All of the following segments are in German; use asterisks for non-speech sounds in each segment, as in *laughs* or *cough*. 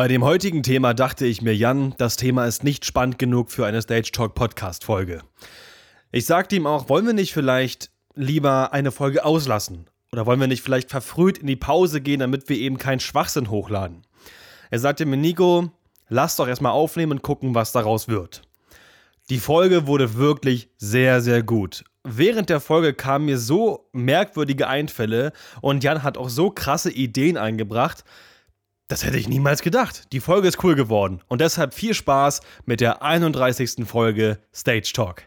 Bei dem heutigen Thema dachte ich mir, Jan, das Thema ist nicht spannend genug für eine Stage Talk Podcast Folge. Ich sagte ihm auch, wollen wir nicht vielleicht lieber eine Folge auslassen? Oder wollen wir nicht vielleicht verfrüht in die Pause gehen, damit wir eben keinen Schwachsinn hochladen? Er sagte mir, Nico, lass doch erstmal aufnehmen und gucken, was daraus wird. Die Folge wurde wirklich sehr, sehr gut. Während der Folge kamen mir so merkwürdige Einfälle und Jan hat auch so krasse Ideen eingebracht. Das hätte ich niemals gedacht. Die Folge ist cool geworden und deshalb viel Spaß mit der 31. Folge Stage Talk.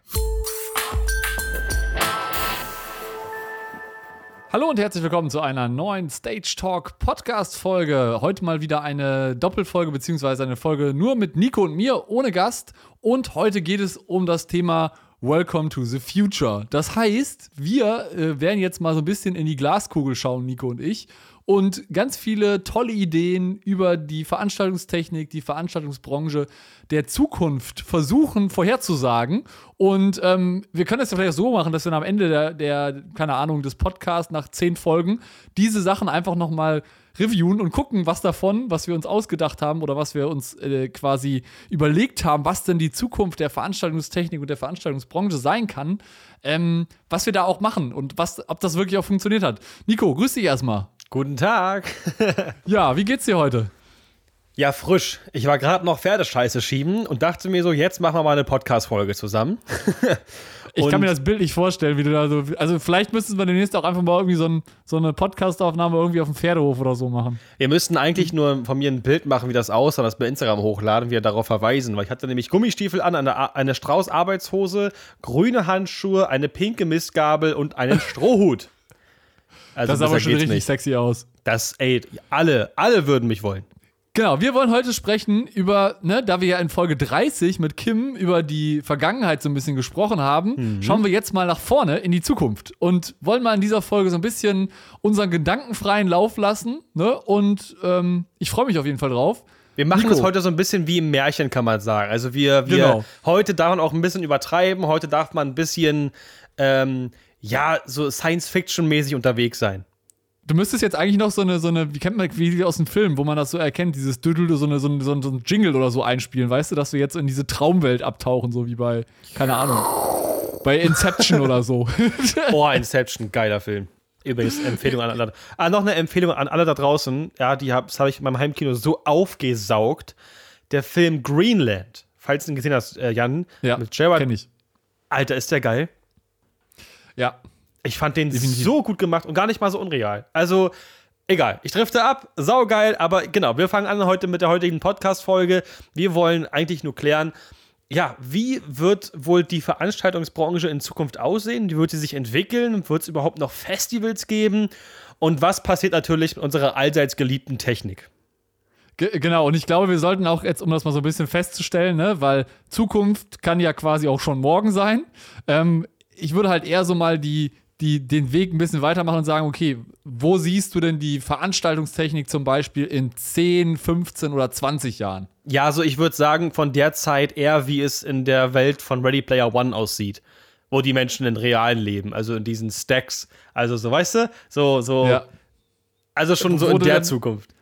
Hallo und herzlich willkommen zu einer neuen Stage Talk Podcast Folge. Heute mal wieder eine Doppelfolge beziehungsweise eine Folge nur mit Nico und mir ohne Gast. Und heute geht es um das Thema Welcome to the Future. Das heißt, wir äh, werden jetzt mal so ein bisschen in die Glaskugel schauen, Nico und ich, und ganz viele tolle Ideen über die Veranstaltungstechnik, die Veranstaltungsbranche der Zukunft versuchen vorherzusagen. Und ähm, wir können es ja vielleicht so machen, dass wir am Ende der, der, keine Ahnung, des Podcasts nach zehn Folgen diese Sachen einfach nochmal reviewen und gucken, was davon, was wir uns ausgedacht haben oder was wir uns äh, quasi überlegt haben, was denn die Zukunft der Veranstaltungstechnik und der Veranstaltungsbranche sein kann, ähm, was wir da auch machen und was, ob das wirklich auch funktioniert hat. Nico, grüß dich erstmal. Guten Tag. *laughs* ja, wie geht's dir heute? Ja, frisch. Ich war gerade noch Pferdescheiße schieben und dachte mir so, jetzt machen wir mal eine Podcast-Folge zusammen. *laughs* ich kann mir das Bild nicht vorstellen, wie du da so. Also, vielleicht müssten wir demnächst auch einfach mal irgendwie so, ein, so eine Podcast-Aufnahme irgendwie auf dem Pferdehof oder so machen. Wir müssten eigentlich nur von mir ein Bild machen, wie das aussah, das bei Instagram hochladen, wir darauf verweisen, weil ich hatte nämlich Gummistiefel an, eine, eine Strauß-Arbeitshose, grüne Handschuhe, eine pinke Mistgabel und einen Strohhut. Also das sah aber schon richtig nicht. sexy aus. Das, ey, alle, alle würden mich wollen. Genau, wir wollen heute sprechen über, ne, da wir ja in Folge 30 mit Kim über die Vergangenheit so ein bisschen gesprochen haben, mhm. schauen wir jetzt mal nach vorne in die Zukunft und wollen mal in dieser Folge so ein bisschen unseren gedankenfreien Lauf lassen. Ne? Und ähm, ich freue mich auf jeden Fall drauf. Wir machen es heute so ein bisschen wie im Märchen, kann man sagen. Also wir, wir genau. heute darf man auch ein bisschen übertreiben, heute darf man ein bisschen ähm, ja, so Science-Fiction-mäßig unterwegs sein. Du müsstest jetzt eigentlich noch so eine, so eine, wie kennt man, wie aus dem Film, wo man das so erkennt, dieses Düdel, so, eine, so, eine, so ein Jingle oder so einspielen, weißt du, dass wir jetzt in diese Traumwelt abtauchen, so wie bei, keine Ahnung, bei Inception oder so. *laughs* Boah, Inception, geiler Film. Übrigens, Empfehlung an alle. Ah, noch eine Empfehlung an alle da draußen. Ja, die hab, habe ich in meinem Heimkino so aufgesaugt. Der Film Greenland, falls du ihn gesehen hast, äh, Jan, ja, mit Gerard. Kenn ich. Alter, ist der geil. Ja. Ich fand den Definitiv. so gut gemacht und gar nicht mal so unreal. Also, egal. Ich drifte ab, saugeil, aber genau, wir fangen an heute mit der heutigen Podcast-Folge. Wir wollen eigentlich nur klären, ja, wie wird wohl die Veranstaltungsbranche in Zukunft aussehen? Wie wird sie sich entwickeln? Wird es überhaupt noch Festivals geben? Und was passiert natürlich mit unserer allseits geliebten Technik? Genau, und ich glaube, wir sollten auch jetzt, um das mal so ein bisschen festzustellen, ne, weil Zukunft kann ja quasi auch schon morgen sein. Ähm, ich würde halt eher so mal die, die, den Weg ein bisschen weitermachen und sagen, okay, wo siehst du denn die Veranstaltungstechnik zum Beispiel in 10, 15 oder 20 Jahren? Ja, also ich würde sagen, von der Zeit eher, wie es in der Welt von Ready Player One aussieht. Wo die Menschen in realen leben, also in diesen Stacks. Also so, weißt du, so, so. Ja. Also schon so in der denn, Zukunft.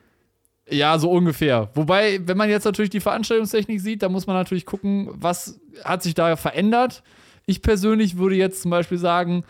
Ja, so ungefähr. Wobei, wenn man jetzt natürlich die Veranstaltungstechnik sieht, da muss man natürlich gucken, was hat sich da verändert ich persönlich würde jetzt zum Beispiel sagen,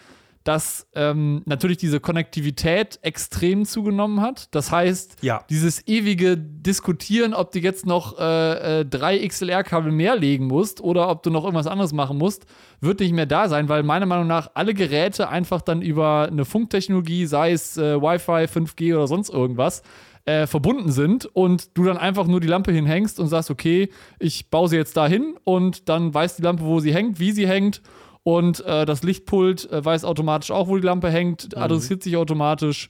dass ähm, natürlich diese Konnektivität extrem zugenommen hat. Das heißt, ja. dieses ewige Diskutieren, ob du jetzt noch äh, äh, drei XLR-Kabel mehr legen musst oder ob du noch irgendwas anderes machen musst, wird nicht mehr da sein, weil meiner Meinung nach alle Geräte einfach dann über eine Funktechnologie, sei es äh, Wi-Fi, 5G oder sonst irgendwas, äh, verbunden sind und du dann einfach nur die Lampe hinhängst und sagst, okay, ich baue sie jetzt da hin und dann weiß die Lampe, wo sie hängt, wie sie hängt und äh, das Lichtpult äh, weiß automatisch auch, wo die Lampe hängt, mhm. adressiert sich automatisch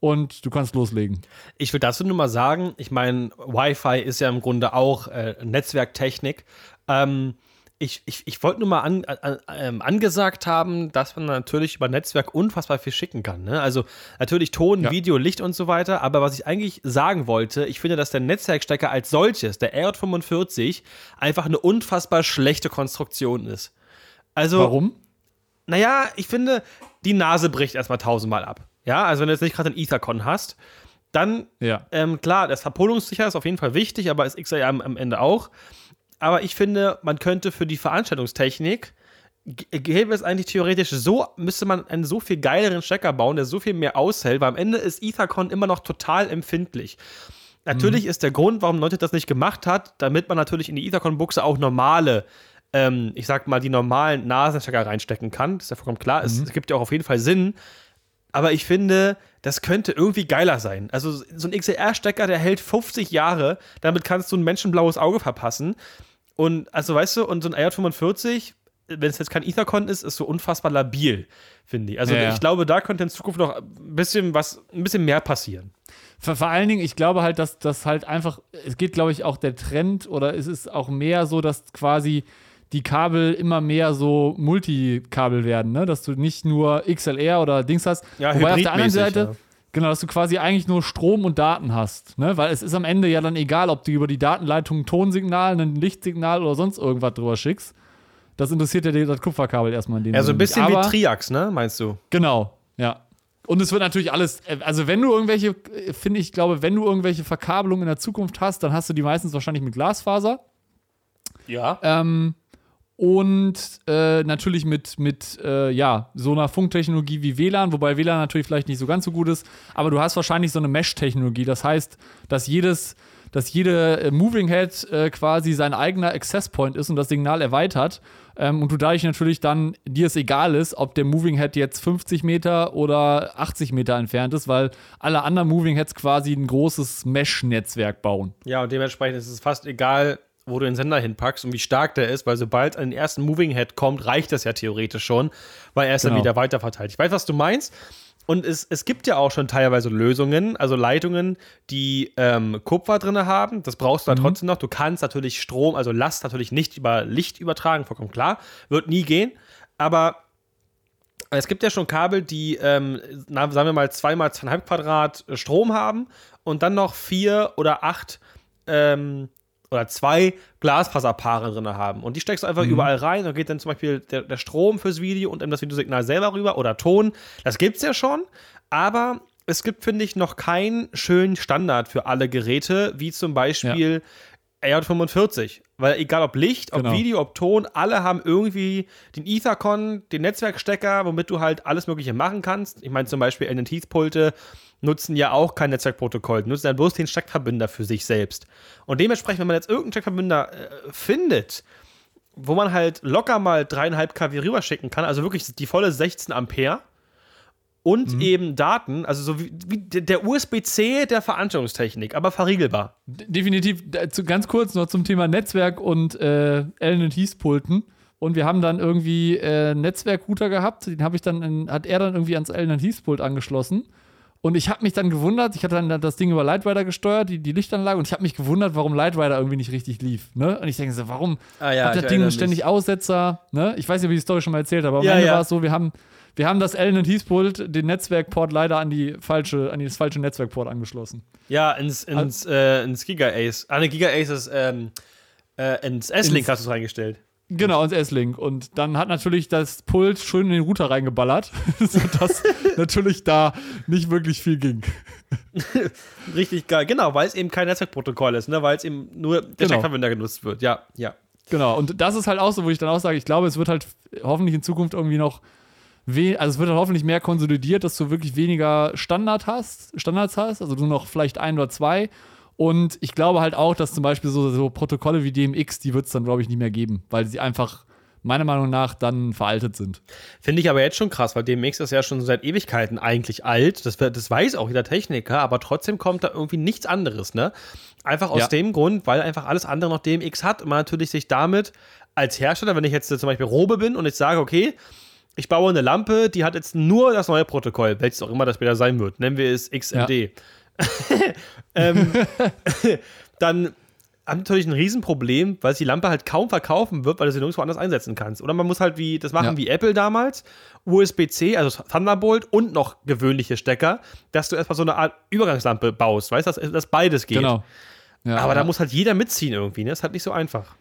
und du kannst loslegen. Ich will dazu nur mal sagen, ich meine, Wi-Fi ist ja im Grunde auch äh, Netzwerktechnik. Ähm, ich, ich, ich wollte nur mal an, an, ähm, angesagt haben, dass man natürlich über Netzwerk unfassbar viel schicken kann. Ne? Also natürlich Ton, ja. Video, Licht und so weiter. Aber was ich eigentlich sagen wollte, ich finde, dass der Netzwerkstecker als solches, der RJ45, einfach eine unfassbar schlechte Konstruktion ist. Also, Warum? Naja, ich finde, die Nase bricht erstmal tausendmal ab. Ja, also wenn du jetzt nicht gerade einen Ethercon hast, Dann, Ja. ähm, klar, das Verpolungssicher ist auf jeden Fall wichtig, aber ist XLR am, am Ende auch. Aber ich finde, man könnte für die Veranstaltungstechnik g- gäbe es eigentlich theoretisch so, müsste man einen so viel geileren Stecker bauen, der so viel mehr aushält, weil am Ende ist Ethercon immer noch total empfindlich. Natürlich ist der Grund, warum Leute das nicht gemacht hat, damit man natürlich in die Ethercon-Buchse auch normale, ähm, ich sag mal, die normalen Nasenstecker reinstecken kann. Das ist ja vollkommen klar. Es, es gibt ja auch auf jeden Fall Sinn. Aber ich finde, das könnte irgendwie geiler sein. Also so ein XLR-Stecker, der hält 50 Jahre, damit kannst du ein menschenblaues Auge verpassen. Und also weißt du, und so ein IJ45, wenn es jetzt kein Ethercon ist, ist so unfassbar labil, finde ich. Also Ja, ja. ich glaube, da könnte in Zukunft noch ein bisschen was, ein bisschen mehr passieren. Vor, vor allen Dingen, ich glaube halt, dass das halt einfach, es geht, glaube ich, auch der Trend oder es ist auch mehr so, dass quasi die Kabel immer mehr so Multikabel werden, ne? Dass du nicht nur XLR oder Dings hast. Ja, Wobei auf der anderen Seite, ja. Genau, dass du quasi eigentlich nur Strom und Daten hast, ne? Weil es ist am Ende ja dann egal, ob du über die Datenleitung ein Tonsignal, ein Lichtsignal oder sonst irgendwas drüber schickst. Das interessiert ja die- das Kupferkabel erstmal in dem Ja, so ein bisschen wie Triax, ne, meinst du? Genau, ja. Und es wird natürlich alles, äh, also wenn du irgendwelche, äh, finde ich, glaube, wenn du irgendwelche Verkabelungen in der Zukunft hast, dann hast du die meistens wahrscheinlich mit Glasfaser. Ja. Ähm, und äh, natürlich mit, mit äh, ja, so einer Funktechnologie wie WLAN, wobei WLAN natürlich vielleicht nicht so ganz so gut ist, aber du hast wahrscheinlich so eine Mesh-Technologie. Das heißt, dass jedes, dass jede äh, Moving Head äh, quasi sein eigener Access Point ist und das Signal erweitert. Ähm, und du dadurch natürlich dann dir es egal ist, ob der Moving Head jetzt 50 Meter oder 80 Meter entfernt ist, weil alle anderen Moving Heads quasi ein großes Mesh-Netzwerk bauen. Ja, und dementsprechend ist es fast egal, wo du den Sender hinpackst und wie stark der ist, weil sobald ein ersten Moving Head kommt, reicht das ja theoretisch schon, weil er ist dann Genau. wieder weiterverteilt. Ich weiß, was du meinst. Und es, es gibt ja auch schon teilweise Lösungen, also Leitungen, die ähm, Kupfer drin haben. Das brauchst du dann trotzdem noch. Du kannst natürlich Strom, also Last natürlich nicht über Licht übertragen, vollkommen klar. Wird nie gehen. Aber es gibt ja schon Kabel, die, ähm, sagen wir mal, zweimal zweieinhalb Quadrat äh, Strom haben und dann noch vier oder acht ähm, oder zwei Glasfaserpaare drin haben. Und die steckst du einfach überall rein. Da geht dann zum Beispiel der, der Strom fürs Video und dann das Videosignal selber rüber oder Ton. Das gibt's ja schon. Aber es gibt, finde ich, noch keinen schönen Standard für alle Geräte, wie zum Beispiel AR45. Weil egal ob Licht, ob Genau. Video, ob Ton, alle haben irgendwie den Ethercon, den Netzwerkstecker, womit du halt alles Mögliche machen kannst. Ich meine zum Beispiel NNT-Pulte nutzen ja auch kein Netzwerkprotokoll, nutzen dann bloß den Steckverbünder für sich selbst. Und dementsprechend, wenn man jetzt irgendeinen Steckverbünder äh, findet, wo man halt locker mal dreieinhalb kW rüberschicken kann, also wirklich die volle 16 Ampere und eben Daten, also so wie, wie der- USB-C der Veranstaltungstechnik, aber verriegelbar. Definitiv, ganz kurz noch zum Thema Netzwerk und äh, LNTs-Pulten. Und wir haben dann irgendwie äh, einen Netzwerkrouter gehabt, den habe ich dann, in, hat er dann irgendwie ans LNTs-Pult angeschlossen. Und ich habe mich dann gewundert, ich hatte dann das Ding über Lightrider gesteuert, die, die Lichtanlage, und ich habe mich gewundert, warum Lightrider irgendwie nicht richtig lief. Ne? Und ich denke so, warum Ah ja, hat das Ding ständig. Aussetzer? Ne? Ich weiß nicht, ob ich die Story schon mal erzählt habe, aber Ja, am Ende ja. war es so, wir haben, wir haben das LNTs-Pult, den Netzwerkport leider an, die falsche, an das falsche Netzwerkport angeschlossen. Ja, ins, ins, äh, ins Giga Ace. Ah, ne, Giga Ace ist, ähm, äh, ins S-Link hast du es reingestellt. Genau, ins S-Link. Und dann hat natürlich das Pult schön in den Router reingeballert, *laughs* sodass *laughs* natürlich da nicht wirklich viel ging. *laughs* Richtig geil. Genau, weil es eben kein Netzwerkprotokoll ist, ne? weil es eben nur der Genau. Steckverbünder genutzt wird. Ja, ja. Genau, und das ist halt auch so, wo ich dann auch sage, ich glaube, es wird halt hoffentlich in Zukunft irgendwie noch, also es wird hoffentlich mehr konsolidiert, dass du wirklich weniger Standard hast, Standards hast, also nur noch vielleicht ein oder zwei. Und ich glaube halt auch, dass zum Beispiel so, so Protokolle wie DMX, die wird es dann, glaube ich, nicht mehr geben, weil sie einfach meiner Meinung nach dann veraltet sind. Finde ich aber jetzt schon krass, weil DMX ist ja schon seit Ewigkeiten eigentlich alt. Das, das weiß auch jeder Techniker, aber trotzdem kommt da irgendwie nichts anderes, ne? Einfach aus Ja. dem Grund, weil einfach alles andere noch DMX hat und man natürlich sich damit als Hersteller, wenn ich jetzt zum Beispiel Robe bin und ich sage, okay, ich baue eine Lampe, die hat jetzt nur das neue Protokoll, welches auch immer das später sein wird. Nennen wir es XMD. *laughs* ähm, *laughs* dann haben natürlich ein Riesenproblem, weil es die Lampe halt kaum verkaufen wird, weil du sie nirgendwo anders einsetzen kannst. Oder man muss halt wie, das machen Ja. wie Apple damals, USB-C, also Thunderbolt und noch gewöhnliche Stecker, dass du erstmal so eine Art Übergangslampe baust, weißt du, dass, dass beides geht. Genau. Ja, Aber ja. da muss halt jeder mitziehen irgendwie, ne? Ist halt nicht so einfach.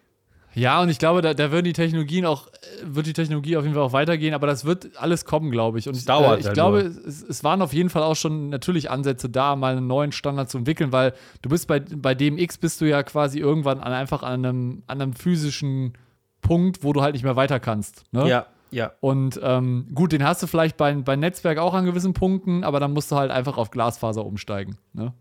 Ja, und ich glaube, da, da würden die Technologien auch, äh, wird die Technologie auf jeden Fall auch weitergehen, aber das wird alles kommen, glaube ich. Und Es dauert äh, ich ja glaube, es, es waren auf jeden Fall auch schon natürlich Ansätze da, mal einen neuen Standard zu entwickeln, weil du bist bei, bei DMX bist du ja quasi irgendwann an, einfach an einem, an einem physischen Punkt, wo du halt nicht mehr weiter kannst. Ne? Ja, ja. Und ähm, gut, den hast du vielleicht bei, bei Netzwerk auch an gewissen Punkten, aber dann musst du halt einfach auf Glasfaser umsteigen. Ne?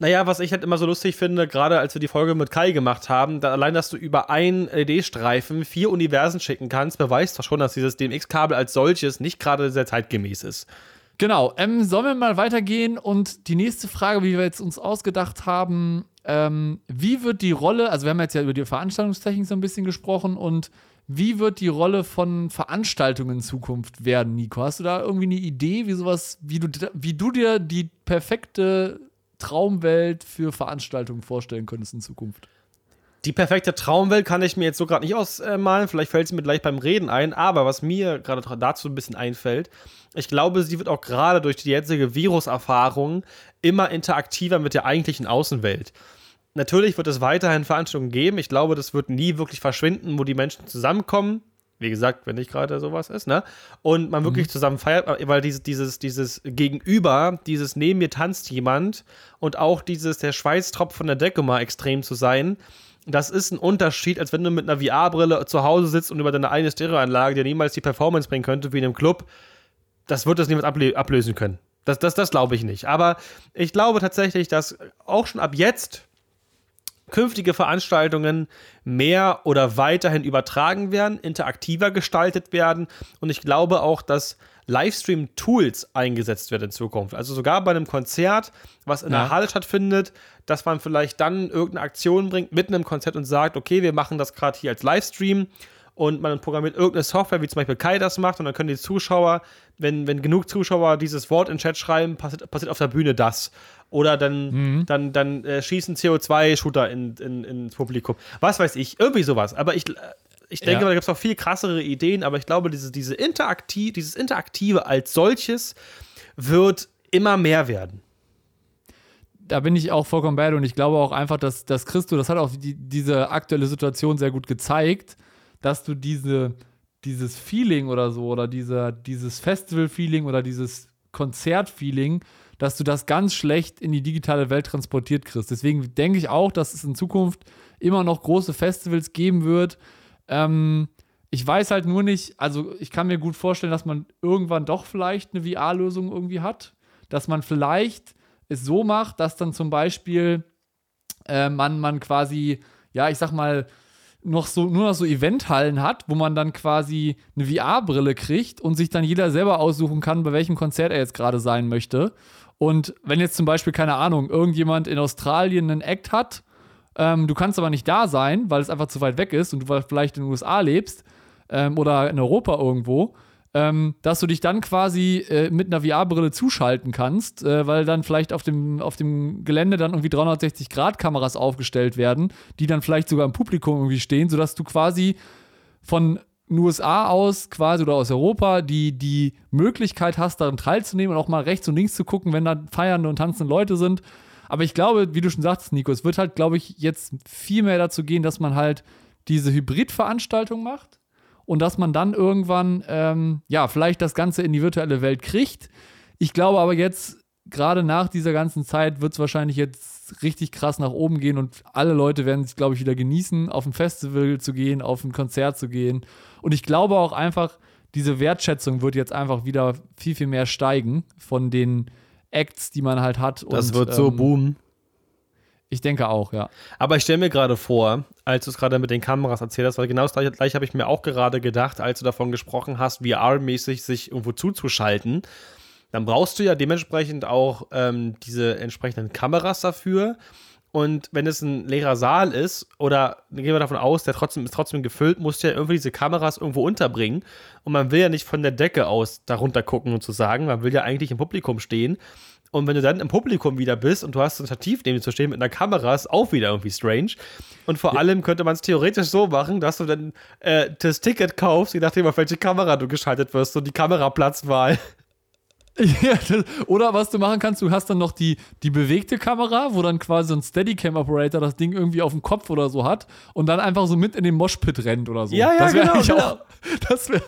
Naja, was ich halt immer so lustig finde, gerade als wir die Folge mit Kai gemacht haben, da allein, dass du über einen LED-Streifen vier Universen schicken kannst, beweist doch schon, dass dieses DMX-Kabel als solches nicht gerade sehr zeitgemäß ist. Genau, ähm, sollen wir mal weitergehen und die nächste Frage, wie wir jetzt uns ausgedacht haben, ähm, wie wird die Rolle, also wir haben jetzt ja über die Veranstaltungstechnik so ein bisschen gesprochen und wie wird die Rolle von Veranstaltungen in Zukunft werden, Nico? Hast du da irgendwie eine Idee, wie sowas, wie du, wie du dir die perfekte Traumwelt für Veranstaltungen vorstellen könntest in Zukunft? Die perfekte Traumwelt kann ich mir jetzt so gerade nicht ausmalen. Vielleicht fällt es mir gleich beim Reden ein. Aber was mir gerade dazu ein bisschen einfällt, ich glaube, sie wird auch gerade durch die jetzige Viruserfahrung immer interaktiver mit der eigentlichen Außenwelt. Natürlich wird es weiterhin Veranstaltungen geben. Ich glaube, das wird nie wirklich verschwinden, wo die Menschen zusammenkommen. Wie gesagt, wenn nicht gerade sowas ist, ne? Und man wirklich zusammen feiert, weil dieses, dieses, dieses Gegenüber, dieses neben mir tanzt jemand und auch dieses, der Schweißtropf von der Decke mal extrem zu sein, das ist ein Unterschied, als wenn du mit einer VR-Brille zu Hause sitzt und über deine eine Stereoanlage, die dir niemals die Performance bringen könnte, wie in einem Club, das wird das niemand ablö ablösen können. Das, das, das glaube ich nicht. Aber ich glaube tatsächlich, dass auch schon ab jetzt künftige Veranstaltungen mehr oder weiterhin übertragen werden, interaktiver gestaltet werden. Und ich glaube auch, dass Livestream-Tools eingesetzt werden in Zukunft. Also sogar bei einem Konzert, was in Ja. der Halle stattfindet, dass man vielleicht dann irgendeine Aktion bringt mitten im Konzert und sagt, okay, wir machen das gerade hier als Livestream und man programmiert irgendeine Software, wie zum Beispiel Kai das macht, und dann können die Zuschauer, wenn, wenn genug Zuschauer dieses Wort in den Chat schreiben, passiert, passiert auf der Bühne das. Oder dann, dann, dann äh, schießen CO2-Shooter in, in, ins Publikum. Was weiß ich, irgendwie sowas. Aber ich, äh, ich denke, Ja. da gibt es noch viel krassere Ideen, aber ich glaube, diese, diese Interaktiv, dieses Interaktive als solches wird immer mehr werden. da bin ich auch vollkommen bei dir und ich glaube auch einfach, dass, dass Christo, das hat auch die, diese aktuelle Situation sehr gut gezeigt, dass du diese, dieses Feeling oder so oder diese, dieses Festival-Feeling oder dieses Konzert-Feeling, dass du das ganz schlecht in die digitale Welt transportiert kriegst. Deswegen denke ich auch, dass es in Zukunft immer noch große Festivals geben wird. Ähm, ich weiß halt nur nicht, also ich kann mir gut vorstellen, dass man irgendwann doch vielleicht eine VR-Lösung irgendwie hat, dass man vielleicht es so macht, dass dann zum Beispiel äh, man, man quasi, ja, ich sag mal, noch so, nur noch so Eventhallen hat, wo man dann quasi eine VR-Brille kriegt und sich dann jeder selber aussuchen kann, bei welchem Konzert er jetzt gerade sein möchte. Und wenn jetzt zum Beispiel, keine Ahnung, irgendjemand in Australien einen Act hat, ähm, du kannst aber nicht da sein, weil es einfach zu weit weg ist und du vielleicht in den USA lebst ähm, oder in Europa irgendwo, ähm, dass du dich dann quasi äh, mit einer VR-Brille zuschalten kannst, äh, weil dann vielleicht auf dem, auf dem Gelände dann irgendwie 360-Grad-Kameras aufgestellt werden, die dann vielleicht sogar im Publikum irgendwie stehen, sodass du quasi von den USA aus quasi oder aus Europa die, die Möglichkeit hast, daran teilzunehmen und auch mal rechts und links zu gucken, wenn da feiernde und tanzende Leute sind. Aber ich glaube, wie du schon sagtest, Nico, es wird halt, glaube ich, jetzt viel mehr dazu gehen, dass man halt diese Hybridveranstaltung macht und dass man dann irgendwann, ähm, ja, vielleicht das Ganze in die virtuelle Welt kriegt. Ich glaube aber jetzt, gerade nach dieser ganzen Zeit, wird es wahrscheinlich jetzt richtig krass nach oben gehen und alle Leute werden es, glaube ich, wieder genießen, auf ein Festival zu gehen, auf ein Konzert zu gehen. Und ich glaube auch einfach, diese Wertschätzung wird jetzt einfach wieder viel, viel mehr steigen von den Acts, die man halt hat. Das und, wird so ähm, boomen. Ich denke auch, ja. Aber ich stelle mir gerade vor, als du es gerade mit den Kameras erzählt hast, weil genau das gleiche, gleiche habe ich mir auch gerade gedacht, als du davon gesprochen hast, VR-mäßig sich irgendwo zuzuschalten. Dann brauchst du ja dementsprechend auch ähm, diese entsprechenden Kameras dafür. Und wenn es ein leerer Saal ist, oder gehen wir davon aus, der trotzdem ist trotzdem gefüllt, musst du ja irgendwie diese Kameras irgendwo unterbringen. Und man will ja nicht von der Decke aus darunter gucken und zu sagen, man will ja eigentlich im Publikum stehen. Und wenn du dann im Publikum wieder bist und du hast ein Stativ neben dir zu stehen mit einer Kamera, ist auch wieder irgendwie strange. Und vor allem könnte man es theoretisch so machen, dass du dann äh, das Ticket kaufst, je nachdem, auf welche Kamera du geschaltet wirst, und die Kameraplatzwahl. *laughs* Ja, das, oder was du machen kannst, du hast dann noch die, die bewegte Kamera, wo dann quasi so ein Steadicam-Operator das Ding irgendwie auf dem Kopf oder so hat und dann einfach so mit in den Moshpit rennt oder so. Ja, ja, das genau, genau. Auch, *laughs* das wäre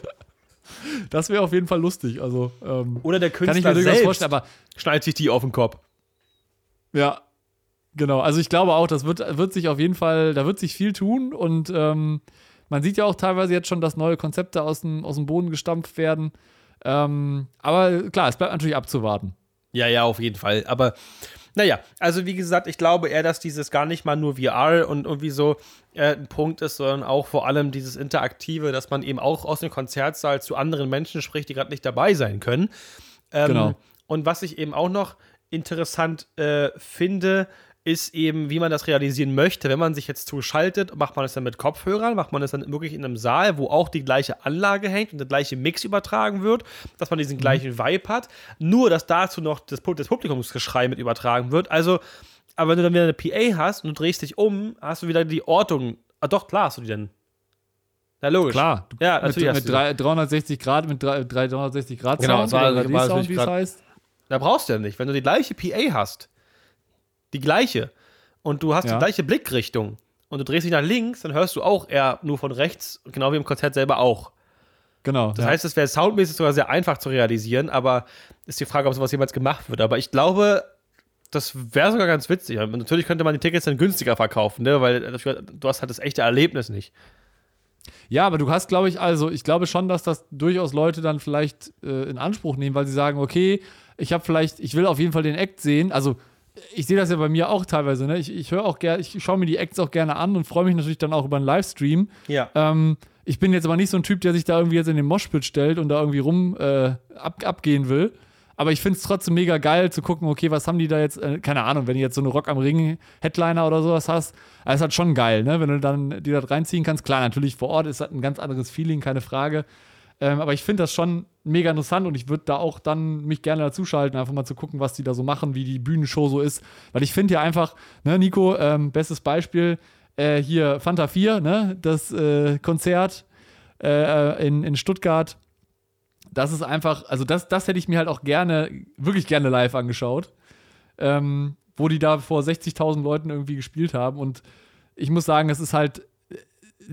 das wär auf jeden Fall lustig. Also, ähm, Oder der kann ich Künstler mir durchaus selbst vorstellen, aber schneidet sich die auf den Kopf. Ja, genau. Also ich glaube auch, das wird, wird sich auf jeden Fall, da wird sich viel tun und ähm, man sieht ja auch teilweise jetzt schon, dass neue Konzepte aus dem, aus dem Boden gestampft werden. Ähm, aber klar, es bleibt natürlich abzuwarten. Ja, ja, auf jeden Fall. Aber naja, also wie gesagt, ich glaube eher, dass dieses gar nicht mal nur VR und irgendwie so äh, ein Punkt ist, sondern auch vor allem dieses Interaktive, dass man eben auch aus dem Konzertsaal zu anderen Menschen spricht, die gerade nicht dabei sein können. Ähm, Genau. Und was ich eben auch noch interessant äh, finde, ist eben, wie man das realisieren möchte. Wenn man sich jetzt zuschaltet, macht man es dann mit Kopfhörern, macht man es dann wirklich in einem Saal, wo auch die gleiche Anlage hängt und der gleiche Mix übertragen wird, dass man diesen gleichen Vibe hat. Nur, dass dazu noch das, das Publikumsgeschrei mit übertragen wird. Also, aber wenn du dann wieder eine PA hast und du drehst dich um, hast du wieder die Ortung. Ah, doch, klar hast du die denn. Na, logisch. Klar, Ja, mit, natürlich mit die. drei- 360 Grad, mit drei- 360 Grad Genau, Sound war- war wie es heißt. Da brauchst du ja nicht. Wenn du die gleiche PA hast, die gleiche, und du hast Ja. die gleiche Blickrichtung und du drehst dich nach links, dann hörst du auch eher nur von rechts, genau wie im Konzert selber auch. Genau. Das ja. heißt, es wäre soundmäßig sogar sehr einfach zu realisieren, aber ist die Frage, ob sowas jemals gemacht wird. Aber ich glaube, das wäre sogar ganz witzig. Und natürlich könnte man die Tickets dann günstiger verkaufen, ne? weil du hast halt das echte Erlebnis nicht. Ja, aber du hast, glaube ich, also ich glaube schon, dass das durchaus Leute dann vielleicht äh, in Anspruch nehmen, weil sie sagen, okay, ich habe vielleicht, ich will auf jeden Fall den Act sehen. Also ich sehe das ja bei mir auch teilweise, ne? Ich, ich höre auch gerne, ich schaue mir die Acts auch gerne an und freue mich natürlich dann auch über einen Livestream. Ja. Ähm, ich bin jetzt aber nicht so ein Typ, der sich da irgendwie jetzt in den Moshpit stellt und da irgendwie rum äh, ab, abgehen will. Aber ich finde es trotzdem mega geil zu gucken, okay, was haben die da jetzt, äh, keine Ahnung, wenn du jetzt so eine Rock am Ring Headliner oder sowas hast, das ist halt schon geil, ne? Wenn du dann die da reinziehen kannst. Klar, natürlich vor Ort ist das ein ganz anderes Feeling, keine Frage. Ähm, aber ich finde das schon mega interessant und ich würde da auch dann mich gerne dazuschalten, einfach mal zu gucken, was die da so machen, wie die Bühnenshow so ist. Weil ich finde ja einfach, ne, Nico, ähm, bestes Beispiel, äh, hier Fanta 4, ne, das äh, Konzert äh, in, in Stuttgart. Das ist einfach, also das, das hätte ich mir halt auch gerne, wirklich gerne live angeschaut. Ähm, wo die da vor 60.000 Leuten irgendwie gespielt haben. Und ich muss sagen, es ist halt,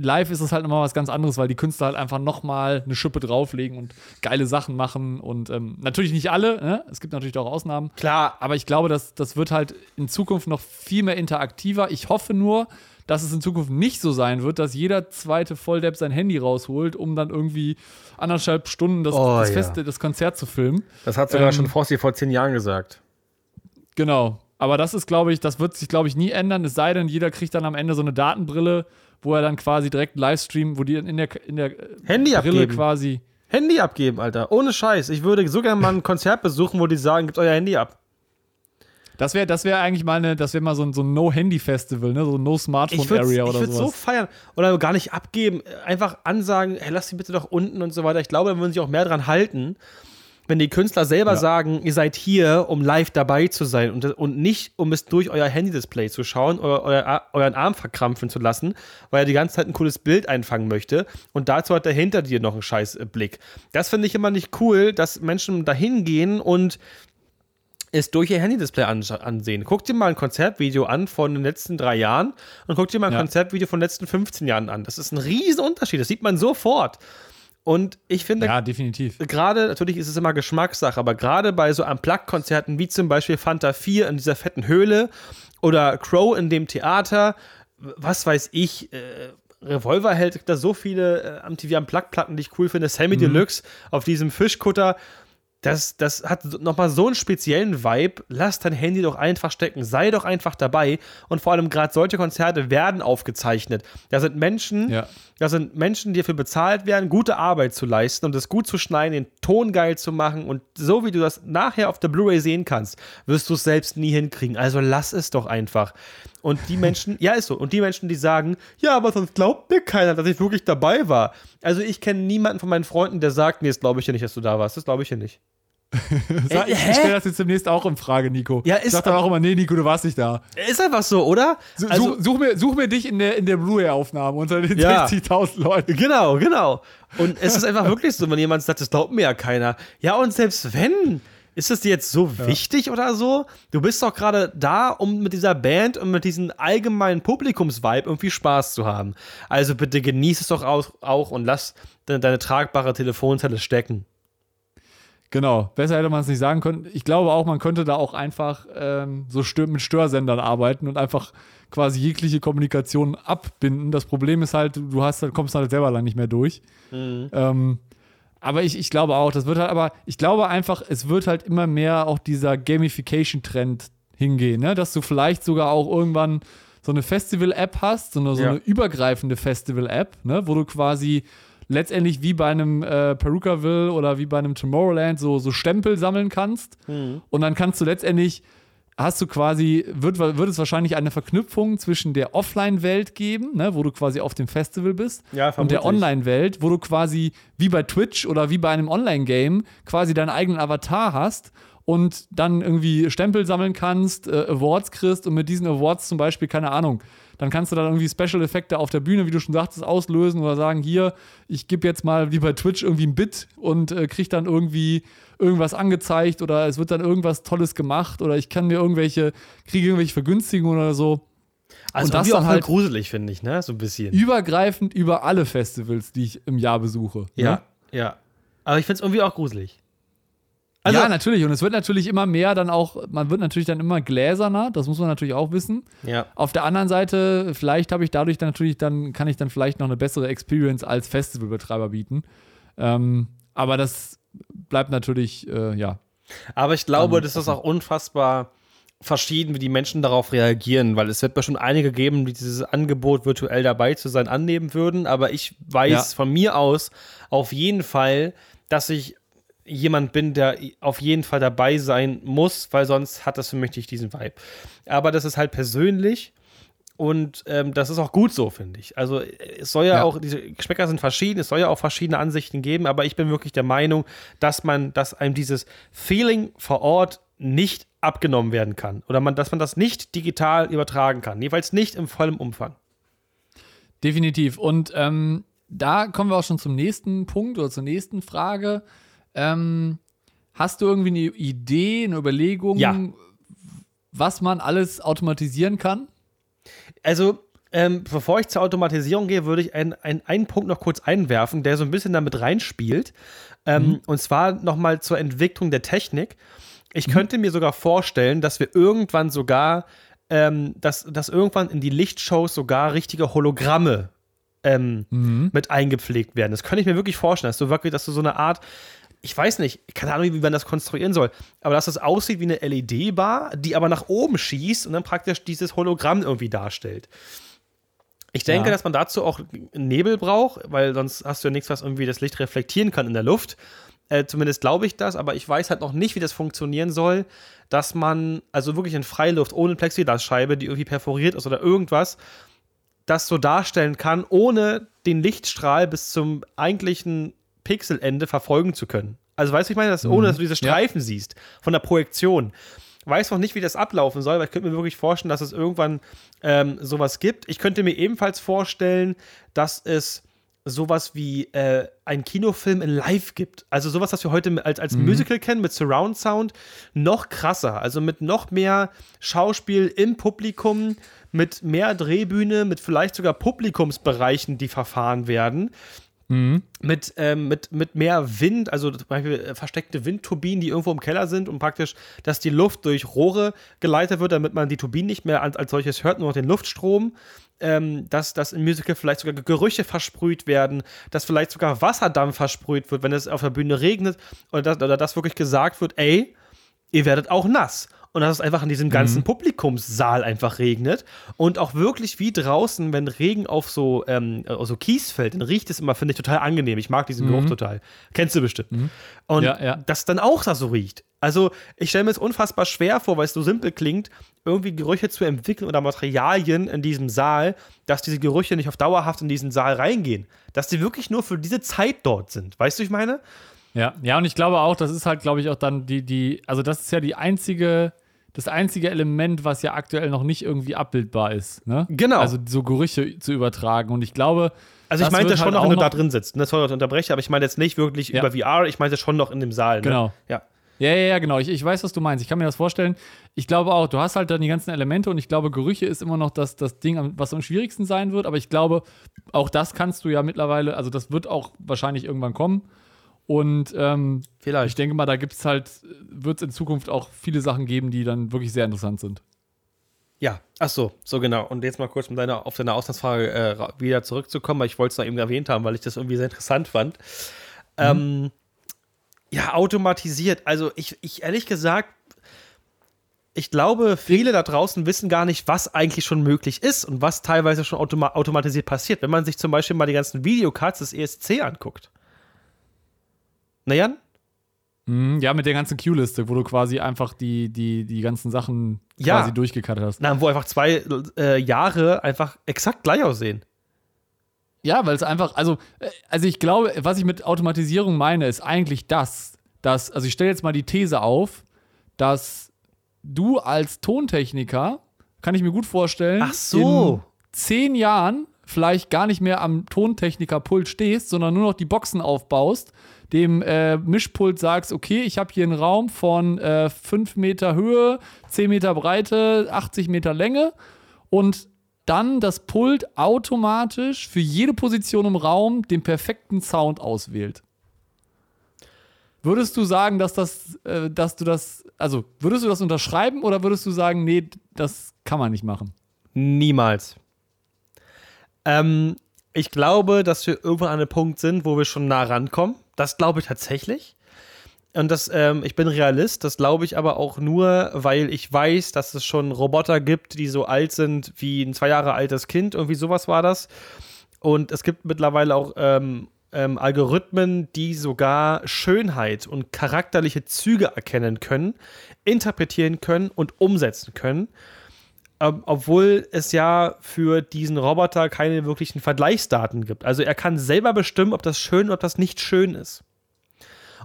live ist es halt nochmal was ganz anderes, weil die Künstler halt einfach nochmal eine Schippe drauflegen und geile Sachen machen. Und ähm, natürlich nicht alle, ne? es gibt natürlich auch Ausnahmen. Klar, Aber ich glaube, das, das wird halt in Zukunft noch viel mehr interaktiver. Ich hoffe nur, dass es in Zukunft nicht so sein wird, dass jeder zweite Volldepp sein Handy rausholt, um dann irgendwie anderthalb Stunden das, Oh, das, ja. Feste, das Konzert zu filmen. das hat sogar Ähm, schon Fossi vor zehn Jahren gesagt. Genau. Aber das ist, glaube ich, das wird sich, glaube ich, nie ändern. Es sei denn, jeder kriegt dann am Ende so eine Datenbrille, wo er dann quasi direkt Livestream, wo die in der, in der äh, Handy Brille abgeben. quasi. Handy abgeben, Alter. Ohne Scheiß. Ich würde so gerne mal ein Konzert besuchen, wo die sagen, gebt euer Handy ab. Das wäre das wär eigentlich mal, eine, das wäre mal so ein, so ein No-Handy-Festival, ne? So ein Ich würde No-Smartphone-Area oder so sowas. feiern. Oder gar nicht abgeben. Einfach ansagen, hey, lass die bitte doch unten und so weiter. Ich glaube, da würden sich auch mehr dran halten, wenn die Künstler selber Ja. sagen, ihr seid hier, um live dabei zu sein und, und nicht, um es durch euer Handy-Display zu schauen oder euer, euren Arm verkrampfen zu lassen, weil er die ganze Zeit ein cooles Bild einfangen möchte. Und dazu hat er hinter dir noch einen scheiß äh, Blick. Das finde ich immer nicht cool, dass Menschen dahin gehen und es durch ihr Handy-Display ansehen. Guck dir mal ein Konzertvideo an von den letzten drei Jahren und guck dir mal ein Ja. Konzertvideo von den letzten 15 Jahren an. Das ist ein riesen Unterschied. Das sieht man sofort. Und ich finde, Ja, definitiv. gerade, natürlich ist es immer Geschmackssache, aber gerade bei so Unplugged-Konzerten wie zum Beispiel Fanta 4 in dieser fetten Höhle oder Crow in dem Theater, was weiß ich, äh, Revolverheld da so viele äh, MTV Unplugged-Platten, die ich cool finde. Sammy Deluxe auf diesem Fischkutter. Das, das hat nochmal so einen speziellen Vibe. Lass dein Handy doch einfach stecken. Sei doch einfach dabei. Und vor allem gerade solche Konzerte werden aufgezeichnet. Da sind Menschen, Ja. Da sind Menschen, die dafür bezahlt werden, gute Arbeit zu leisten und das gut zu schneiden, den Ton geil zu machen. Und so wie du das nachher auf der Blu-ray sehen kannst, wirst du es selbst nie hinkriegen. Also lass es doch einfach. Und die Menschen, *laughs* ja, ist so. Und die Menschen, die sagen, ja, aber sonst glaubt mir keiner, dass ich wirklich dabei war. Also ich kenne niemanden von meinen Freunden, der sagt, nee, das glaube ich ja nicht, dass du da warst. Das glaube ich ja nicht. Sag, Äh, ich hä? stelle das jetzt demnächst auch in Frage, Nico. Ja, ich ist sag dann auch immer, nee, Nico, du warst nicht da. Ist einfach so, oder? Also, such, such, mir, such mir dich in der, in der Blu-ray-Aufnahme unter den Ja. 60.000 Leuten. Genau, genau. Und es ist einfach wirklich so, wenn jemand sagt, das glaubt mir ja keiner. Ja, und selbst wenn, ist es dir jetzt so ja. wichtig oder so? Du bist doch gerade da, um mit dieser Band und mit diesem allgemeinen Publikumsvibe irgendwie Spaß zu haben. Also bitte genieß es doch auch, auch und lass deine, deine tragbare Telefonzelle stecken. Genau, besser hätte man es nicht sagen können. Ich glaube auch, man könnte da auch einfach ähm, so stör mit Störsendern arbeiten und einfach quasi jegliche Kommunikation abbinden. Das Problem ist halt, du hast, kommst halt selber lang nicht mehr durch. Mhm. Ähm, aber ich, ich glaube auch, das wird halt, aber ich glaube einfach, es wird halt immer mehr auch dieser Gamification-Trend hingehen, ne? dass du vielleicht sogar auch irgendwann so eine Festival-App hast, so eine, so ja. eine übergreifende Festival-App, ne? wo du quasi letztendlich wie bei einem äh, Perukaville oder wie bei einem Tomorrowland so, so Stempel sammeln kannst. Mhm. Und dann kannst du letztendlich hast du quasi, wird, wird es wahrscheinlich eine Verknüpfung zwischen der Offline-Welt geben, ne, wo du quasi auf dem Festival bist, ja, und der Online-Welt, wo du quasi wie bei Twitch oder wie bei einem Online-Game quasi deinen eigenen Avatar hast und dann irgendwie Stempel sammeln kannst, äh, Awards kriegst und mit diesen Awards zum Beispiel, keine Ahnung, dann kannst du dann irgendwie Special-Effekte auf der Bühne, wie du schon sagtest, auslösen oder sagen, hier, ich gebe jetzt mal wie bei Twitch irgendwie ein Bit und äh, krieg dann irgendwie irgendwas angezeigt oder es wird dann irgendwas Tolles gemacht oder ich kann mir irgendwelche, kriege irgendwelche Vergünstigungen oder so. Also und das ist dann halt gruselig, finde ich, ne? So ein bisschen. Übergreifend über alle Festivals, die ich im Jahr besuche. Ja, ne? ja. Aber ich finde es irgendwie auch gruselig. Also, ja, natürlich. Und es wird natürlich immer mehr dann auch, man wird natürlich dann immer gläserner, das muss man natürlich auch wissen. Ja. Auf der anderen Seite, vielleicht habe ich dadurch dann natürlich dann, kann ich dann vielleicht noch eine bessere Experience als Festivalbetreiber bieten. Ähm, aber das bleibt natürlich, äh, ja. Aber ich glaube, das ist auch unfassbar verschieden, wie die Menschen darauf reagieren, weil es wird bestimmt einige geben, die dieses Angebot virtuell dabei zu sein annehmen würden, aber ich weiß ja. von mir aus auf jeden Fall, dass ich jemand bin, der auf jeden Fall dabei sein muss, weil sonst hat das für mich nicht diesen Vibe. Aber das ist halt persönlich und ähm, das ist auch gut so, finde ich. Also es soll ja, ja, auch, diese Geschmäcker sind verschieden, es soll ja auch verschiedene Ansichten geben, aber ich bin wirklich der Meinung, dass man, dass einem dieses Feeling vor Ort nicht abgenommen werden kann. Oder man, dass man das nicht digital übertragen kann. Jeweils nicht im vollen Umfang. Definitiv. Und ähm, da kommen wir auch schon zum nächsten Punkt oder zur nächsten Frage. Ähm, hast du irgendwie eine Idee, eine Überlegung, ja. was man alles automatisieren kann? Also, ähm, bevor ich zur Automatisierung gehe, würde ich ein, ein, einen Punkt noch kurz einwerfen, der so ein bisschen damit reinspielt. Ähm, mhm. Und zwar nochmal zur Entwicklung der Technik. Ich mhm. könnte mir sogar vorstellen, dass wir irgendwann sogar, ähm, dass, dass irgendwann in die Lichtshows sogar richtige Hologramme ähm, mhm. mit eingepflegt werden. Das könnte ich mir wirklich vorstellen, dass du wirklich, dass du so eine Art ich weiß nicht, keine Ahnung, wie man das konstruieren soll, aber dass das aussieht wie eine LED-Bar, die aber nach oben schießt und dann praktisch dieses Hologramm irgendwie darstellt. Ich denke, ja. dass man dazu auch Nebel braucht, weil sonst hast du ja nichts, was irgendwie das Licht reflektieren kann in der Luft. Äh, zumindest glaube ich das, aber ich weiß halt noch nicht, wie das funktionieren soll, dass man, also wirklich in Freiluft, ohne Plexiglasscheibe, die irgendwie perforiert ist oder irgendwas, das so darstellen kann, ohne den Lichtstrahl bis zum eigentlichen Pixelende verfolgen zu können. Also weißt du, ich meine, dass, ohne dass du diese Streifen ja. siehst von der Projektion. Weiß noch nicht, wie das ablaufen soll, aber ich könnte mir wirklich vorstellen, dass es irgendwann ähm, sowas gibt. Ich könnte mir ebenfalls vorstellen, dass es sowas wie äh, ein Kinofilm in Live gibt. Also sowas, was wir heute als, als mhm. Musical kennen, mit Surround Sound, noch krasser. Also mit noch mehr Schauspiel im Publikum, mit mehr Drehbühne, mit vielleicht sogar Publikumsbereichen, die verfahren werden. Mhm. Mit, ähm, mit, mit mehr Wind, also zum Beispiel äh, versteckte Windturbinen, die irgendwo im Keller sind und praktisch, dass die Luft durch Rohre geleitet wird, damit man die Turbinen nicht mehr als, als solches hört, nur noch den Luftstrom. Ähm, dass, dass im Musical vielleicht sogar Gerüche versprüht werden, dass vielleicht sogar Wasserdampf versprüht wird, wenn es auf der Bühne regnet, oder dass, oder dass wirklich gesagt wird, ey, ihr werdet auch nass und dass es einfach in diesem ganzen mhm. Publikumssaal einfach regnet und auch wirklich wie draußen, wenn Regen auf so, ähm, so Kies fällt, dann riecht es immer, finde ich, total angenehm. Ich mag diesen mhm. Geruch total. Kennst du bestimmt. Mhm. Und ja, ja. das dann auch da so riecht. Also, ich stelle mir es unfassbar schwer vor, weil es so simpel klingt, irgendwie Gerüche zu entwickeln oder Materialien in diesem Saal, dass diese Gerüche nicht auf dauerhaft in diesen Saal reingehen. Dass die wirklich nur für diese Zeit dort sind. Weißt du, ich meine? Ja, ja, und ich glaube auch, das ist halt, glaube ich, auch dann die, die, also das ist ja die einzige, das einzige Element, was ja aktuell noch nicht irgendwie abbildbar ist. Ne? Genau. Also so Gerüche zu übertragen. Und ich glaube. Also ich meinte schon halt noch, wenn du da drin sitzt, ne, sorry, ich unterbreche, aber ich meine jetzt nicht wirklich ja. über VR, ich meinte schon noch in dem Saal. Ne? Genau. Ja. Ja, ja, ja, genau. Ich, ich weiß, was du meinst. Ich kann mir das vorstellen. Ich glaube auch, du hast halt dann die ganzen Elemente und ich glaube, Gerüche ist immer noch das, das Ding, was am schwierigsten sein wird. Aber ich glaube, auch das kannst du ja mittlerweile, also das wird auch wahrscheinlich irgendwann kommen. Und ähm, Vielleicht. ich denke mal, da gibt es halt, wird es in Zukunft auch viele Sachen geben, die dann wirklich sehr interessant sind. Ja, ach so, so genau. Und jetzt mal kurz um deine, auf deine Ausgangsfrage äh, wieder zurückzukommen, weil ich wollte es noch eben erwähnt haben, weil ich das irgendwie sehr interessant fand. Mhm. Ähm, ja, automatisiert. Also ich, ich ehrlich gesagt, ich glaube, viele da draußen wissen gar nicht, was eigentlich schon möglich ist und was teilweise schon automa automatisiert passiert. Wenn man sich zum Beispiel mal die ganzen Videocards des ESC anguckt. Na Jan? Mhm, ja, mit der ganzen Q-Liste, wo du quasi einfach die, die, die ganzen Sachen Ja. quasi durchgekattet hast. Na, wo einfach zwei äh, Jahre einfach exakt gleich aussehen. Ja, weil es einfach, also, äh, also ich glaube, was ich mit Automatisierung meine, ist eigentlich das, dass, also ich stelle jetzt mal die These auf, dass du als Tontechniker, kann ich mir gut vorstellen, Ach so. in zehn Jahren vielleicht gar nicht mehr am Tontechnikerpult stehst, sondern nur noch die Boxen aufbaust, dem äh, Mischpult sagst, okay, ich habe hier einen Raum von äh, 5 Meter Höhe, 10 Meter Breite, 80 Meter Länge und dann das Pult automatisch für jede Position im Raum den perfekten Sound auswählt. Würdest du sagen, dass das, äh, dass du das, also würdest du das unterschreiben oder würdest du sagen, nee, das kann man nicht machen? Niemals. Ähm, ich glaube, dass wir irgendwann an einem Punkt sind, wo wir schon nah rankommen. Das glaube ich tatsächlich. Und das, ähm, ich bin Realist, das glaube ich aber auch nur, weil ich weiß, dass es schon Roboter gibt, die so alt sind wie ein zwei Jahre altes Kind. Irgendwie sowas war das. Und es gibt mittlerweile auch ähm, ähm, Algorithmen, die sogar Schönheit und charakterliche Züge erkennen können, interpretieren können und umsetzen können. Ähm, obwohl es ja für diesen Roboter keine wirklichen Vergleichsdaten gibt. Also er kann selber bestimmen, ob das schön oder ob das nicht schön ist.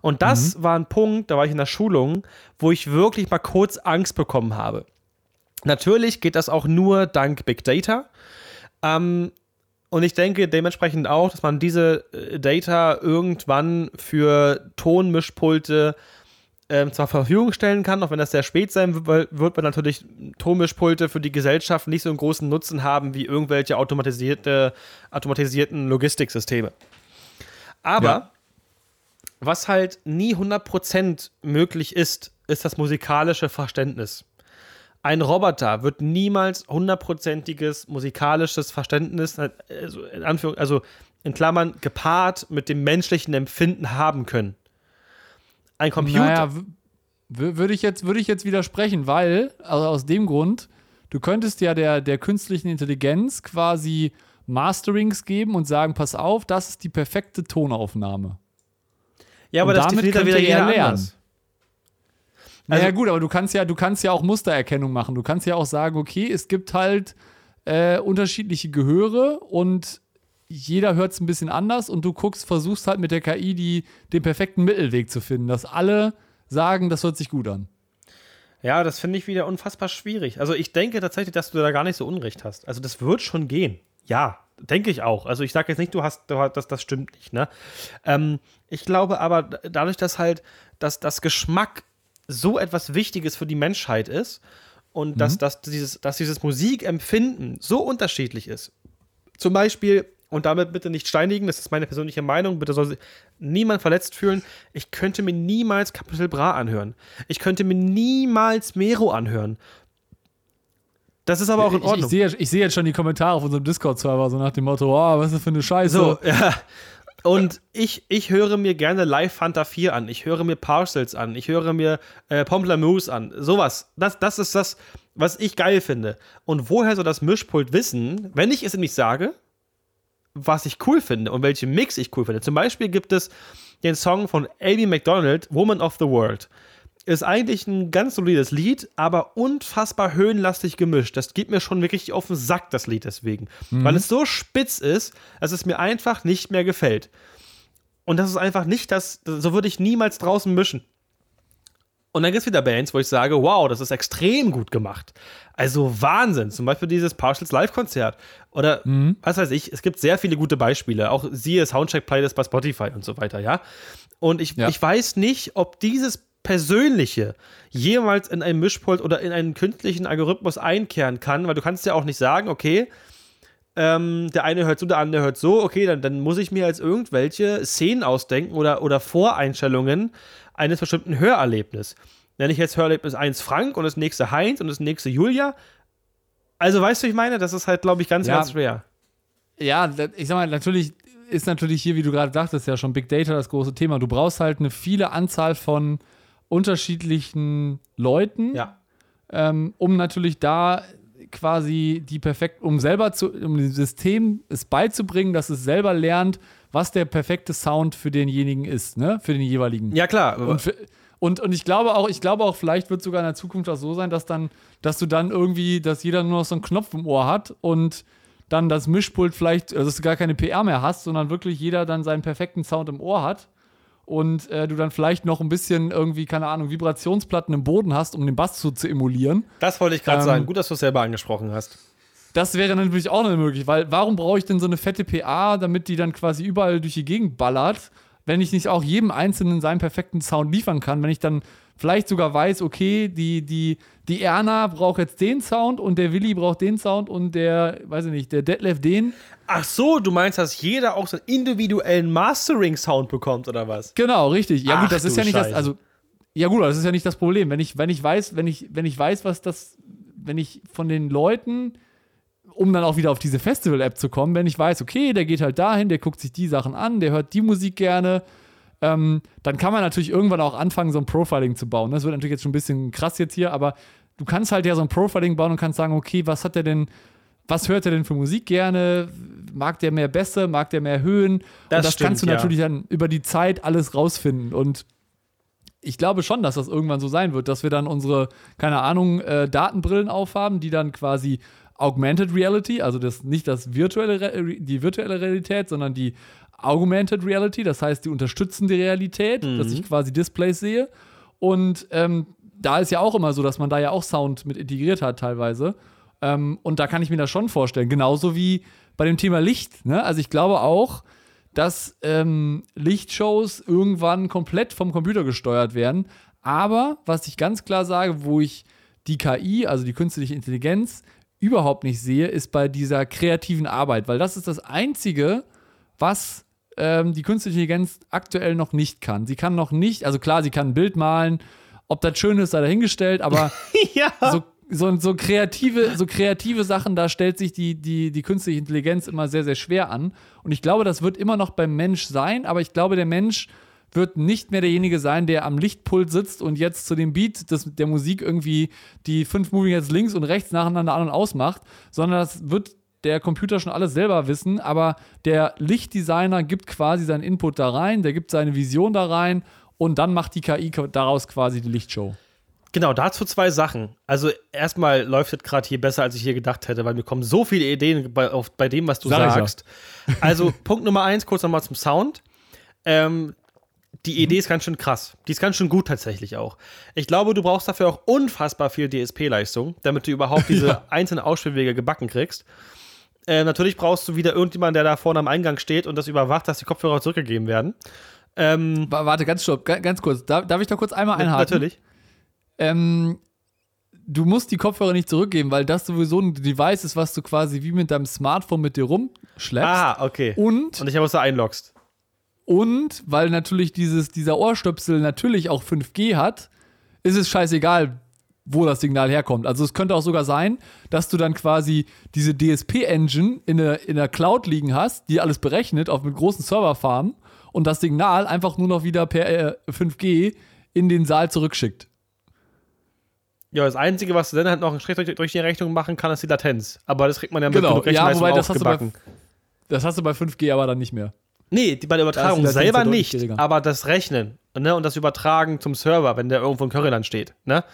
Und das war ein Punkt, da war ich in der Schulung, wo ich wirklich mal kurz Angst bekommen habe. Natürlich geht das auch nur dank Big Data. Ähm, und ich denke dementsprechend auch, dass man diese äh, Data irgendwann für Tonmischpulte ähm, zur Verfügung stellen kann, auch wenn das sehr spät sein wird, wird man natürlich Tonmischpulte für die Gesellschaft nicht so einen großen Nutzen haben wie irgendwelche automatisierte, automatisierten Logistiksysteme. Aber Ja. was halt nie 100% möglich ist, ist das musikalische Verständnis. Ein Roboter wird niemals hundertprozentiges musikalisches Verständnis, also in, Anführung, also in Klammern, gepaart mit dem menschlichen Empfinden haben können. Ein Computer. Naja, würde ich, jetzt, würde ich jetzt widersprechen, weil, also aus dem Grund, du könntest ja der, der künstlichen Intelligenz quasi Masterings geben und sagen, pass auf, das ist die perfekte Tonaufnahme. ja, aber und das damit definiert könnte wieder er lernen. anders. naja, Also- gut, aber du kannst ja, du kannst ja auch Mustererkennung machen. Du kannst ja auch sagen, okay, es gibt halt äh, unterschiedliche Gehöre und jeder hört es ein bisschen anders und du guckst, versuchst halt mit der KI die, den perfekten Mittelweg zu finden, dass alle sagen, das hört sich gut an. Ja, das finde ich wieder unfassbar schwierig. Also ich denke tatsächlich, dass du da gar nicht so Unrecht hast. Also das wird schon gehen. Ja, denke ich auch. Also ich sage jetzt nicht, du hast, du hast das, das stimmt nicht, ne? Ähm, ich glaube aber, dadurch, dass halt, dass das Geschmack so etwas Wichtiges für die Menschheit ist und dass, dass, dieses, dass dieses Musikempfinden so unterschiedlich ist. Zum Beispiel, und damit bitte nicht steinigen, das ist meine persönliche Meinung, bitte soll sich niemand verletzt fühlen. Ich könnte mir niemals Capital Bra anhören. Ich könnte mir niemals Mero anhören. Das ist aber auch in Ich, ich, Ordnung. sehe, ich sehe jetzt schon die Kommentare auf unserem Discord-Server, so nach dem Motto, oh, was ist das für eine Scheiße. So, ja. Und ich, ich höre mir gerne Live Fanta 4 an. Ich höre mir Parcels an. Ich höre mir äh, Pomplamoose an. Sowas. Das, das ist das, was ich geil finde. Und woher soll das Mischpult wissen, wenn ich es ihm nicht sage, was ich cool finde und welchen Mix ich cool finde? Zum Beispiel gibt es den Song von Amy McDonald, Woman of the World. Ist eigentlich ein ganz solides Lied, aber unfassbar höhenlastig gemischt. Das geht mir schon wirklich auf den Sack, das Lied deswegen. Weil es so spitz ist, dass es mir einfach nicht mehr gefällt. Und das ist einfach nicht das, so würde ich niemals draußen mischen. Und dann gibt es wieder Bands, wo ich sage, wow, das ist extrem gut gemacht. Also Wahnsinn. Zum Beispiel dieses Partials Live-Konzert. Oder was weiß ich, es gibt sehr viele gute Beispiele. Auch siehe Soundcheck-Playlist bei Spotify und so weiter, ja. Und ich, Ja. ich weiß nicht, ob dieses Persönliche jemals in ein Mischpult oder in einen künstlichen Algorithmus einkehren kann, weil du kannst ja auch nicht sagen, okay, ähm, der eine hört so, der andere hört so, okay, dann, dann muss ich mir jetzt irgendwelche Szenen ausdenken oder, oder Voreinstellungen eines bestimmten Hörerlebnisses. Nenne ich jetzt Hörerlebnis 1 Frank und das nächste Heinz und das nächste Julia. Also weißt du, ich meine, das ist halt, glaube ich, ganz, ja. ganz schwer. Ja, ich sag mal, natürlich ist natürlich hier, wie du gerade dachtest, ja schon Big Data das große Thema. Du brauchst halt eine viele Anzahl von unterschiedlichen Leuten, ja. ähm, um natürlich da quasi die perfekt, um selber zu, um dem System es beizubringen, dass es selber lernt, was der perfekte Sound für denjenigen ist, ne? Für den jeweiligen. Ja, klar. Und, für, und, und ich glaube auch, ich glaube auch, vielleicht wird sogar in der Zukunft auch so sein, dass dann, dass du dann irgendwie, dass jeder nur noch so einen Knopf im Ohr hat und dann das Mischpult vielleicht, also dass du gar keine PR mehr hast, sondern wirklich jeder dann seinen perfekten Sound im Ohr hat und äh, du dann vielleicht noch ein bisschen irgendwie, keine Ahnung, Vibrationsplatten im Boden hast, um den Bass zu, zu emulieren. Das wollte ich gerade ähm, sagen. Gut, dass du es selber angesprochen hast. Das wäre natürlich auch noch möglich, weil warum brauche ich denn so eine fette PA, damit die dann quasi überall durch die Gegend ballert, wenn ich nicht auch jedem Einzelnen seinen perfekten Sound liefern kann, wenn ich dann vielleicht sogar weiß, okay, die, die, die Erna braucht jetzt den Sound und der Willi braucht den Sound und der, weiß ich nicht, der Detlef den. Ach so, du meinst, dass jeder auch so einen individuellen Mastering-Sound bekommt oder was? Genau, richtig. Ja, Ach, gut, das ist ja nicht Scheiße. das, also, ja gut, das ist ja nicht das Problem. Wenn ich, wenn ich weiß, wenn ich, wenn ich weiß, was das, wenn ich von den Leuten, um dann auch wieder auf diese Festival-App zu kommen, wenn ich weiß, okay, der geht halt dahin, der guckt sich die Sachen an, der hört die Musik gerne, ähm, dann kann man natürlich irgendwann auch anfangen, so ein Profiling zu bauen. Das wird natürlich jetzt schon ein bisschen krass jetzt hier, aber du kannst halt ja so ein Profiling bauen und kannst sagen, okay, was hat der denn, was hört er denn für Musik gerne? Mag der mehr Bässe? Mag der mehr Höhen? Das und das stimmt, kannst du natürlich ja. dann über die Zeit alles rausfinden. Und ich glaube schon, dass das irgendwann so sein wird, dass wir dann unsere, keine Ahnung, äh, Datenbrillen aufhaben, die dann quasi Augmented Reality, also das nicht das virtuelle, die virtuelle Realität, sondern die Augmented Reality, das heißt die unterstützende Realität, mhm. dass ich quasi Displays sehe. Und ähm, da ist ja auch immer so, dass man da ja auch Sound mit integriert hat teilweise. Ähm, und da kann ich mir das schon vorstellen. Genauso wie bei dem Thema Licht. Ne? Also ich glaube auch, dass ähm, Lichtshows irgendwann komplett vom Computer gesteuert werden. Aber was ich ganz klar sage, wo ich die KI, also die künstliche Intelligenz, überhaupt nicht sehe, ist bei dieser kreativen Arbeit, weil das ist das Einzige, was ähm, die künstliche Intelligenz aktuell noch nicht kann. Sie kann noch nicht, also klar, sie kann ein Bild malen, ob das schön ist, sei dahingestellt, aber *laughs* ja. so, so, so, kreative, so kreative Sachen, da stellt sich die, die, die künstliche Intelligenz immer sehr, sehr schwer an. Und ich glaube, das wird immer noch beim Mensch sein, aber ich glaube, der Mensch wird nicht mehr derjenige sein, der am Lichtpult sitzt und jetzt zu dem Beat des, der Musik irgendwie die fünf Moving jetzt links und rechts nacheinander an und ausmacht, sondern das wird der Computer schon alles selber wissen, aber der Lichtdesigner gibt quasi seinen Input da rein, der gibt seine Vision da rein und dann macht die KI daraus quasi die Lichtshow. Genau, dazu zwei Sachen. Also erstmal läuft es gerade hier besser, als ich hier gedacht hätte, weil mir kommen so viele Ideen bei, auf, bei dem, was du Sag sagst. Also *laughs* Punkt Nummer eins, kurz nochmal zum Sound. Ähm, die Idee ist ganz schön krass. Die ist ganz schön gut tatsächlich auch. Ich glaube, du brauchst dafür auch unfassbar viel DSP-Leistung, damit du überhaupt *laughs* diese ja. einzelnen Ausspielwege gebacken kriegst. Äh, natürlich brauchst du wieder irgendjemanden, der da vorne am Eingang steht und das überwacht, dass die Kopfhörer zurückgegeben werden. Ähm, Warte, ganz stopp, ganz kurz. Darf, darf ich da kurz einmal einhaken? Natürlich. Ähm, du musst die Kopfhörer nicht zurückgeben, weil das sowieso ein Device ist, was du quasi wie mit deinem Smartphone mit dir rumschleppst. Ah, okay. Und, und ich habe es da einloggst. Und weil natürlich dieses, dieser Ohrstöpsel natürlich auch 5G hat, ist es scheißegal, wo das Signal herkommt. Also es könnte auch sogar sein, dass du dann quasi diese DSP-Engine in der, in der Cloud liegen hast, die alles berechnet auf mit großen Serverfarmen und das Signal einfach nur noch wieder per äh, 5G in den Saal zurückschickt. Ja, das Einzige, was du dann halt noch einen Schritt durch, durch die Rechnung machen kann, ist die Latenz. Aber das kriegt man ja mit genau. genug ja, wobei, das hast, bei, das hast du bei 5G aber dann nicht mehr. Nee, bei der Übertragung selber nicht, aber das Rechnen ne, und das Übertragen zum Server, wenn der irgendwo in Curryland steht. Ne?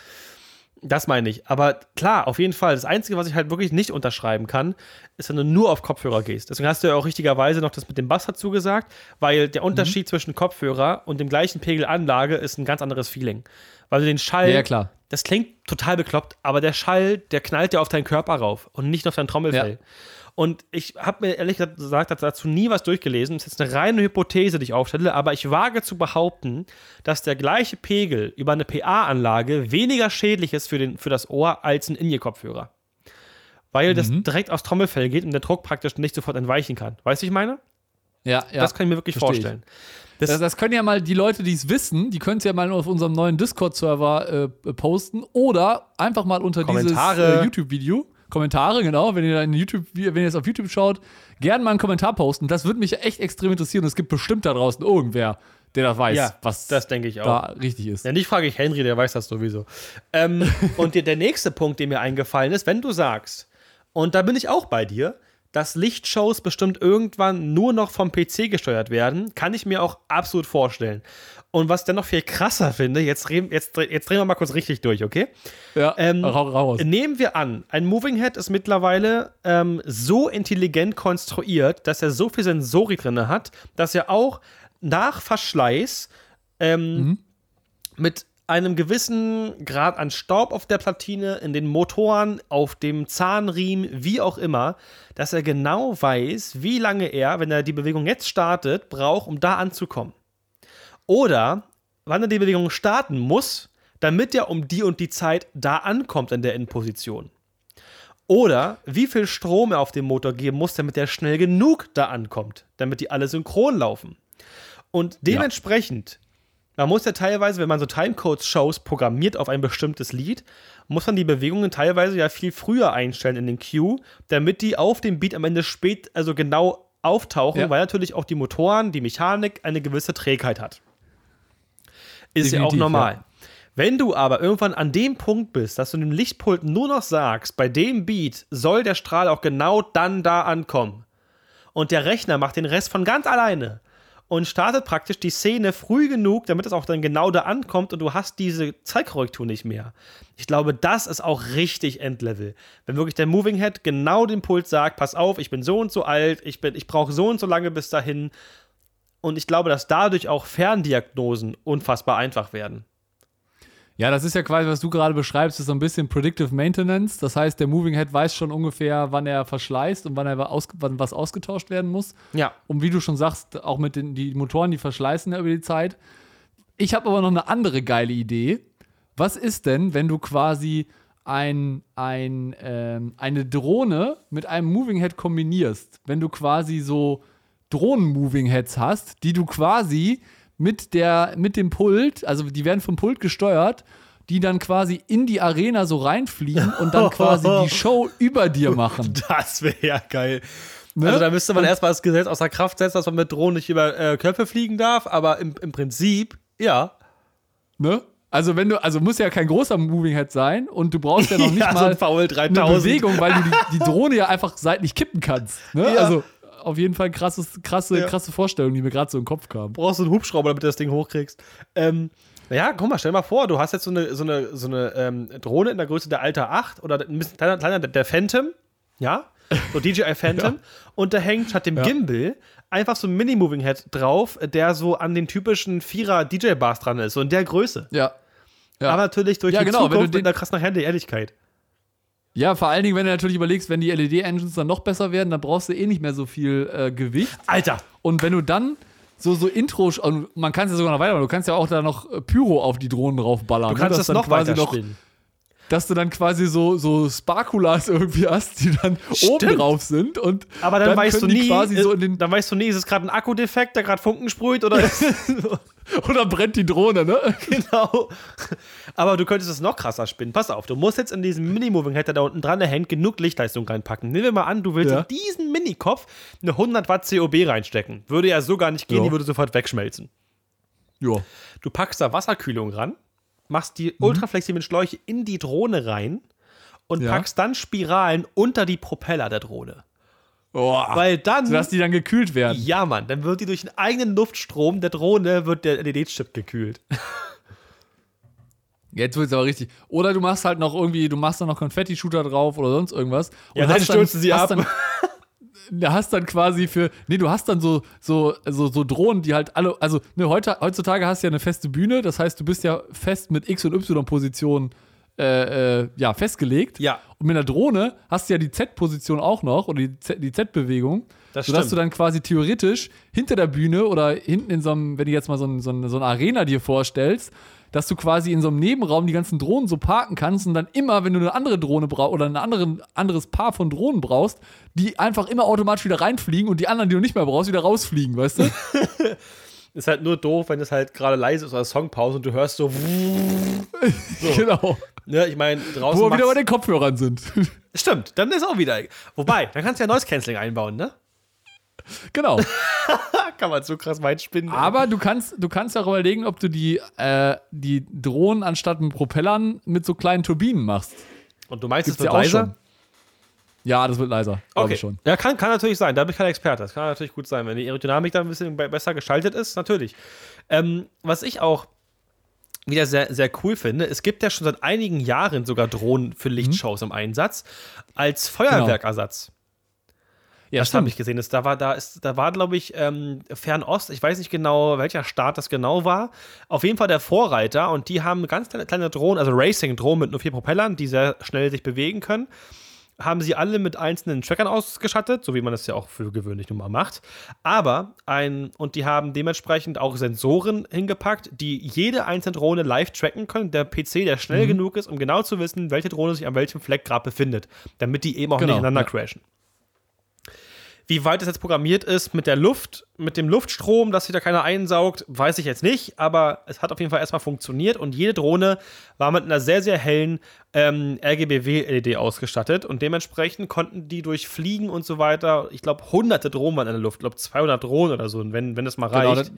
Das meine ich. Aber klar, auf jeden Fall. Das Einzige, was ich halt wirklich nicht unterschreiben kann, ist, wenn du nur auf Kopfhörer gehst. Deswegen hast du ja auch richtigerweise noch das mit dem Bass dazu gesagt, weil der Unterschied mhm. zwischen Kopfhörer und dem gleichen Pegel Anlage ist ein ganz anderes Feeling. Weil du den Schall. Ja, ja, klar. Das klingt total bekloppt, aber der Schall, der knallt ja auf deinen Körper rauf und nicht auf dein Trommelfell. Ja. Und ich habe mir ehrlich gesagt dazu nie was durchgelesen. Das ist jetzt eine reine Hypothese, die ich aufstelle, aber ich wage zu behaupten, dass der gleiche Pegel über eine PA-Anlage weniger schädlich ist für, den, für das Ohr als ein In-Ear-Kopfhörer. Weil das Mhm. direkt aufs Trommelfell geht und der Druck praktisch nicht sofort entweichen kann. Weißt du, ich meine? Ja, ja. Das kann ich mir wirklich Versteh vorstellen. Das, das können ja mal die Leute, die es wissen, die können es ja mal auf unserem neuen Discord-Server äh, posten oder einfach mal unter Kommentare. dieses äh, YouTube-Video. Kommentare, genau, wenn ihr dann YouTube, wenn ihr jetzt auf YouTube schaut, gerne mal einen Kommentar posten. Das würde mich echt extrem interessieren. Es gibt bestimmt da draußen irgendwer, der das weiß, Ja, was das denke ich auch. da richtig ist. Ja, nicht frage ich Henry, der weiß das sowieso. Ähm, *laughs* und der, der nächste Punkt, der mir eingefallen ist, wenn du sagst, und da bin ich auch bei dir, dass Lichtshows bestimmt irgendwann nur noch vom PC gesteuert werden, kann ich mir auch absolut vorstellen. Und was ich dann noch viel krasser finde, jetzt, drehen- jetzt, jetzt drehen wir mal kurz richtig durch, okay? Ja, Ähm, rau- raus. Nehmen wir an, ein Moving Head ist mittlerweile ähm, so intelligent konstruiert, dass er so viel Sensorik drin hat, dass er auch nach Verschleiß ähm, mit einem gewissen Grad an Staub auf der Platine, in den Motoren, auf dem Zahnriemen, wie auch immer, dass er genau weiß, wie lange er, wenn er die Bewegung jetzt startet, braucht, um da anzukommen. Oder wann er die Bewegung starten muss, damit er um die und die Zeit da ankommt in der Endposition. Oder wie viel Strom er auf den Motor geben muss, damit er schnell genug da ankommt, damit die alle synchron laufen. Und dementsprechend, man muss ja teilweise, wenn man so Timecodes-Shows programmiert auf ein bestimmtes Lied, muss man die Bewegungen teilweise ja viel früher einstellen in den Cue, damit die auf dem Beat am Ende spät, also genau auftauchen, Ja. weil natürlich auch die Motoren, die Mechanik eine gewisse Trägheit hat. Ist ja auch Definitiv, normal. ja. Wenn du aber irgendwann an dem Punkt bist, dass du dem Lichtpult nur noch sagst, bei dem Beat soll der Strahl auch genau dann da ankommen. Und der Rechner macht den Rest von ganz alleine und startet praktisch die Szene früh genug, damit es auch dann genau da ankommt und du hast diese Zeitkorrektur nicht mehr. Ich glaube, das ist auch richtig Endlevel. Wenn wirklich der Moving Head genau dem Pult sagt, pass auf, ich bin so und so alt, ich, bin- ich brauche so und so lange bis dahin. Und ich glaube, dass dadurch auch Ferndiagnosen unfassbar einfach werden. Ja, das ist ja quasi, was du gerade beschreibst, ist so ein bisschen Predictive Maintenance. Das heißt, der Moving Head weiß schon ungefähr, wann er verschleißt und wann, er aus, wann was ausgetauscht werden muss. Ja. Und wie du schon sagst, auch mit den die Motoren, die verschleißen ja über die Zeit. Ich habe aber noch eine andere geile Idee. Was ist denn, wenn du quasi ein, ein, ähm, eine Drohne mit einem Moving Head kombinierst? Wenn du quasi so Drohnen-Moving Heads hast, die du quasi mit, der, mit dem Pult, also die werden vom Pult gesteuert, die dann quasi in die Arena so reinfliegen und dann *laughs* quasi die Show über dir machen. Das wäre ja geil. Ne? Also da müsste man erstmal das Gesetz außer Kraft setzen, dass man mit Drohnen nicht über äh, Köpfe fliegen darf, aber im, im Prinzip, ja. Ne? Also wenn du, also muss ja kein großer Moving Head sein und du brauchst ja noch *laughs* nicht Ja, so mal ein Foul eine 3000. Bewegung, weil du die, die Drohne ja einfach seitlich kippen kannst. Ne? Ja. Also auf jeden Fall krasses, krasse, Ja. krasse Vorstellung, die mir gerade so im Kopf kam. brauchst du einen Hubschrauber, damit du das Ding hochkriegst. Ähm, ja, guck mal, stell mal vor, du hast jetzt so eine, so eine, so eine ähm, Drohne in der Größe der Alter 8 oder ein bisschen kleiner, kleiner der Phantom, ja, so DJI *laughs* Phantom, und da hängt statt dem Ja. Gimbal einfach so ein Mini-Moving-Head drauf, der so an den typischen Vierer DJ-Bars dran ist, so in der Größe. Ja. Ja. Aber natürlich durch Ja, die genau, wenn du Zukunft den- mit einer krassen Ehrlichkeit. Ja, vor allen Dingen, wenn du natürlich überlegst, wenn die LED-Engines dann noch besser werden, dann brauchst du eh nicht mehr so viel äh, Gewicht. Alter, Und wenn du dann so, so Intro, und man kann es ja sogar noch weitermachen, du kannst ja auch da noch Pyro auf die Drohnen draufballern. du kannst ne? das dann noch quasi weiter noch, spinnen. Dass du dann quasi so, so Sparkulas irgendwie hast, die dann oben Stimmt. drauf sind. Und Aber dann, weißt du nie, quasi äh, so in den, dann weißt du nie, ist es gerade ein Akkudefekt, der gerade Funken sprüht oder *laughs* oder brennt die Drohne, ne? *laughs* Genau. Aber du könntest es noch krasser spinnen. Pass auf, du musst jetzt in diesen Mini-Moving-Head, der da unten dran hängt, genug Lichtleistung reinpacken. Nehmen wir mal an, du willst Ja. in diesen Mini-Kopf eine 100 Watt COB reinstecken. Würde ja so gar nicht gehen, Ja. die würde sofort wegschmelzen. Ja. Du packst da Wasserkühlung ran, machst die ultraflexiblen Schläuche in die Drohne rein und Ja. packst dann Spiralen unter die Propeller der Drohne. Oh, Weil dann. sodass die dann gekühlt werden. ja, Mann, dann wird die durch den eigenen Luftstrom der Drohne wird der LED-Chip gekühlt. *laughs* Jetzt wird es aber richtig. Oder du machst halt noch irgendwie, du machst da noch Konfetti-Shooter drauf oder sonst irgendwas. Ja, Und dann hast stürzen sie ab. Dann, da *laughs* hast dann quasi für, nee, du hast dann so, so, so, so Drohnen, die halt alle, also ne, heute, heutzutage hast du ja eine feste Bühne, das heißt, du bist ja fest mit X- und Y-Positionen äh, äh, ja, festgelegt. Ja. Und mit einer Drohne hast du ja die Z-Position auch noch oder die Z-Bewegung. Das sodass stimmt. du dann quasi theoretisch hinter der Bühne oder hinten in so einem, wenn du jetzt mal so, ein, so, eine, so eine Arena dir vorstellst, dass du quasi in so einem Nebenraum die ganzen Drohnen so parken kannst und dann immer, wenn du eine andere Drohne brauchst oder ein anderen, anderes Paar von Drohnen brauchst, die einfach immer automatisch wieder reinfliegen und die anderen, die du nicht mehr brauchst, wieder rausfliegen, weißt du? *laughs* Ist halt nur doof, wenn es halt gerade leise ist oder Songpause und du hörst so. Genau. Ne, ich meine, draußen. Wo wir wieder bei den Kopfhörern sind. Stimmt, dann ist auch wieder. Wobei, dann kannst du ja Noise Cancelling einbauen, ne? Genau. *laughs* Kann man so krass weit spinnen. Aber du kannst, du kannst auch überlegen, ob du die, äh, die Drohnen anstatt mit Propellern mit so kleinen Turbinen machst. Und du meinst, es Gibt's wird ja auch leiser? schon. Ja, das wird leiser, glaube Okay. ich schon. Ja, kann, kann natürlich sein. Da bin ich kein Experte. Das kann natürlich gut sein. Wenn die Aerodynamik da ein bisschen be- besser gestaltet ist, natürlich. Ähm, was ich auch wieder sehr, sehr cool finde, es gibt ja schon seit einigen Jahren sogar Drohnen für Lichtshows im Einsatz als Feuerwerkersatz. Ja, das habe ich gesehen. Das, da war, da ist, da war, glaube ich, ähm, Fernost, ich weiß nicht genau, welcher Staat das genau war. Auf jeden Fall der Vorreiter und die haben ganz kleine, kleine Drohnen, also Racing-Drohnen mit nur vier Propellern, die sehr schnell sich bewegen können. Haben sie alle mit einzelnen Trackern ausgestattet, so wie man das ja auch für gewöhnlich nun mal macht. Aber ein, und die haben dementsprechend auch Sensoren hingepackt, die jede einzelne Drohne live tracken können. Der PC, der schnell genug ist, um genau zu wissen, welche Drohne sich an welchem Fleck gerade befindet, damit die eben auch Genau, nicht ineinander ja. crashen. Wie weit das jetzt programmiert ist mit der Luft, mit dem Luftstrom, dass sich da keiner einsaugt, weiß ich jetzt nicht, aber es hat auf jeden Fall erstmal funktioniert und jede Drohne war mit einer sehr, sehr hellen ähm, RGBW-LED ausgestattet und dementsprechend konnten die durch Fliegen und so weiter, ich glaube, hunderte Drohnen waren in der Luft, ich glaube, 200 Drohnen oder so, wenn, wenn das mal Genau, reicht. Wa-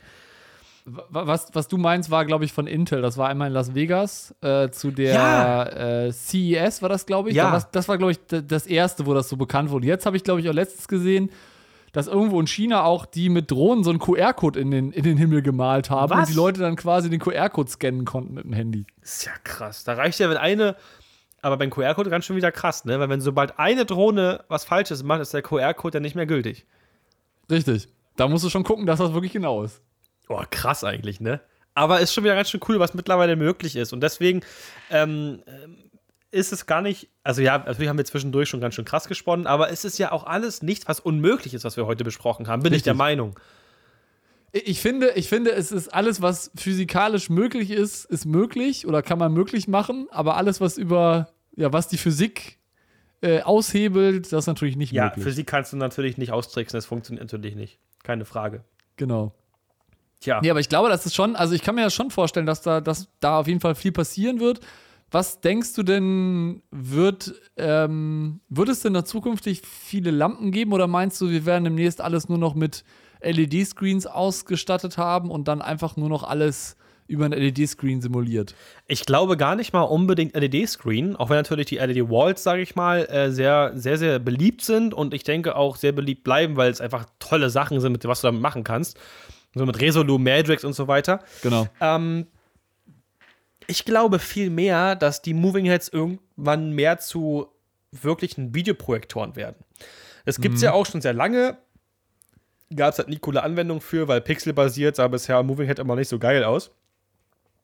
Was, was du meinst, war, glaube ich, von Intel. Das war einmal in Las Vegas äh, zu der Ja. äh, CES, war das, glaube ich. Ja. Da das war, glaube ich, das erste, wo das so bekannt wurde. Jetzt habe ich, glaube ich, auch letztens gesehen, dass irgendwo in China auch die mit Drohnen so einen QR-Code in den, in den Himmel gemalt haben Was? und die Leute dann quasi den QR-Code scannen konnten mit dem Handy. ist ja krass. Da reicht ja, wenn eine, aber beim QR-Code ganz schön wieder krass, ne? Weil wenn sobald eine Drohne was Falsches macht, ist der QR-Code dann nicht mehr gültig. Richtig. Da musst du schon gucken, dass das wirklich genau ist. Boah, krass eigentlich, ne? Aber ist schon wieder ganz schön cool, was mittlerweile möglich ist. Und deswegen ähm, ähm, ist es gar nicht, also ja, natürlich haben wir zwischendurch schon ganz schön krass gesponnen, aber es ist ja auch alles nichts, was unmöglich ist, was wir heute besprochen haben. Bin ich Richtig. der Meinung. Ich finde, ich finde, es ist alles, was physikalisch möglich ist, ist möglich oder kann man möglich machen, aber alles, was über, ja, was die Physik äh, aushebelt, das ist natürlich nicht Ja, möglich. Physik kannst du natürlich nicht austricksen, das funktioniert natürlich nicht. Keine Frage. Genau. Tja. Nee, aber ich glaube, das ist schon, also ich kann mir ja schon vorstellen, dass da, dass da auf jeden Fall viel passieren wird. Was denkst du denn, wird, ähm, wird es denn da zukünftig viele Lampen geben oder meinst du, wir werden demnächst alles nur noch mit LED-Screens ausgestattet haben und dann einfach nur noch alles über einen LED-Screen simuliert? Ich glaube gar nicht mal unbedingt LED-Screen, auch wenn natürlich die LED-Walls, sage ich mal, äh, sehr, sehr, sehr beliebt sind und ich denke auch sehr beliebt bleiben, weil es einfach tolle Sachen sind, mit was du damit machen kannst. So mit Resolu, Matrix und so weiter. Genau. Ähm, ich glaube viel mehr, dass die Moving Heads irgendwann mehr zu wirklichen Videoprojektoren werden. Es gibt es ja auch schon sehr lange. Gab es halt nie coole Anwendungen für, weil pixelbasiert sah bisher Moving Head immer nicht so geil aus.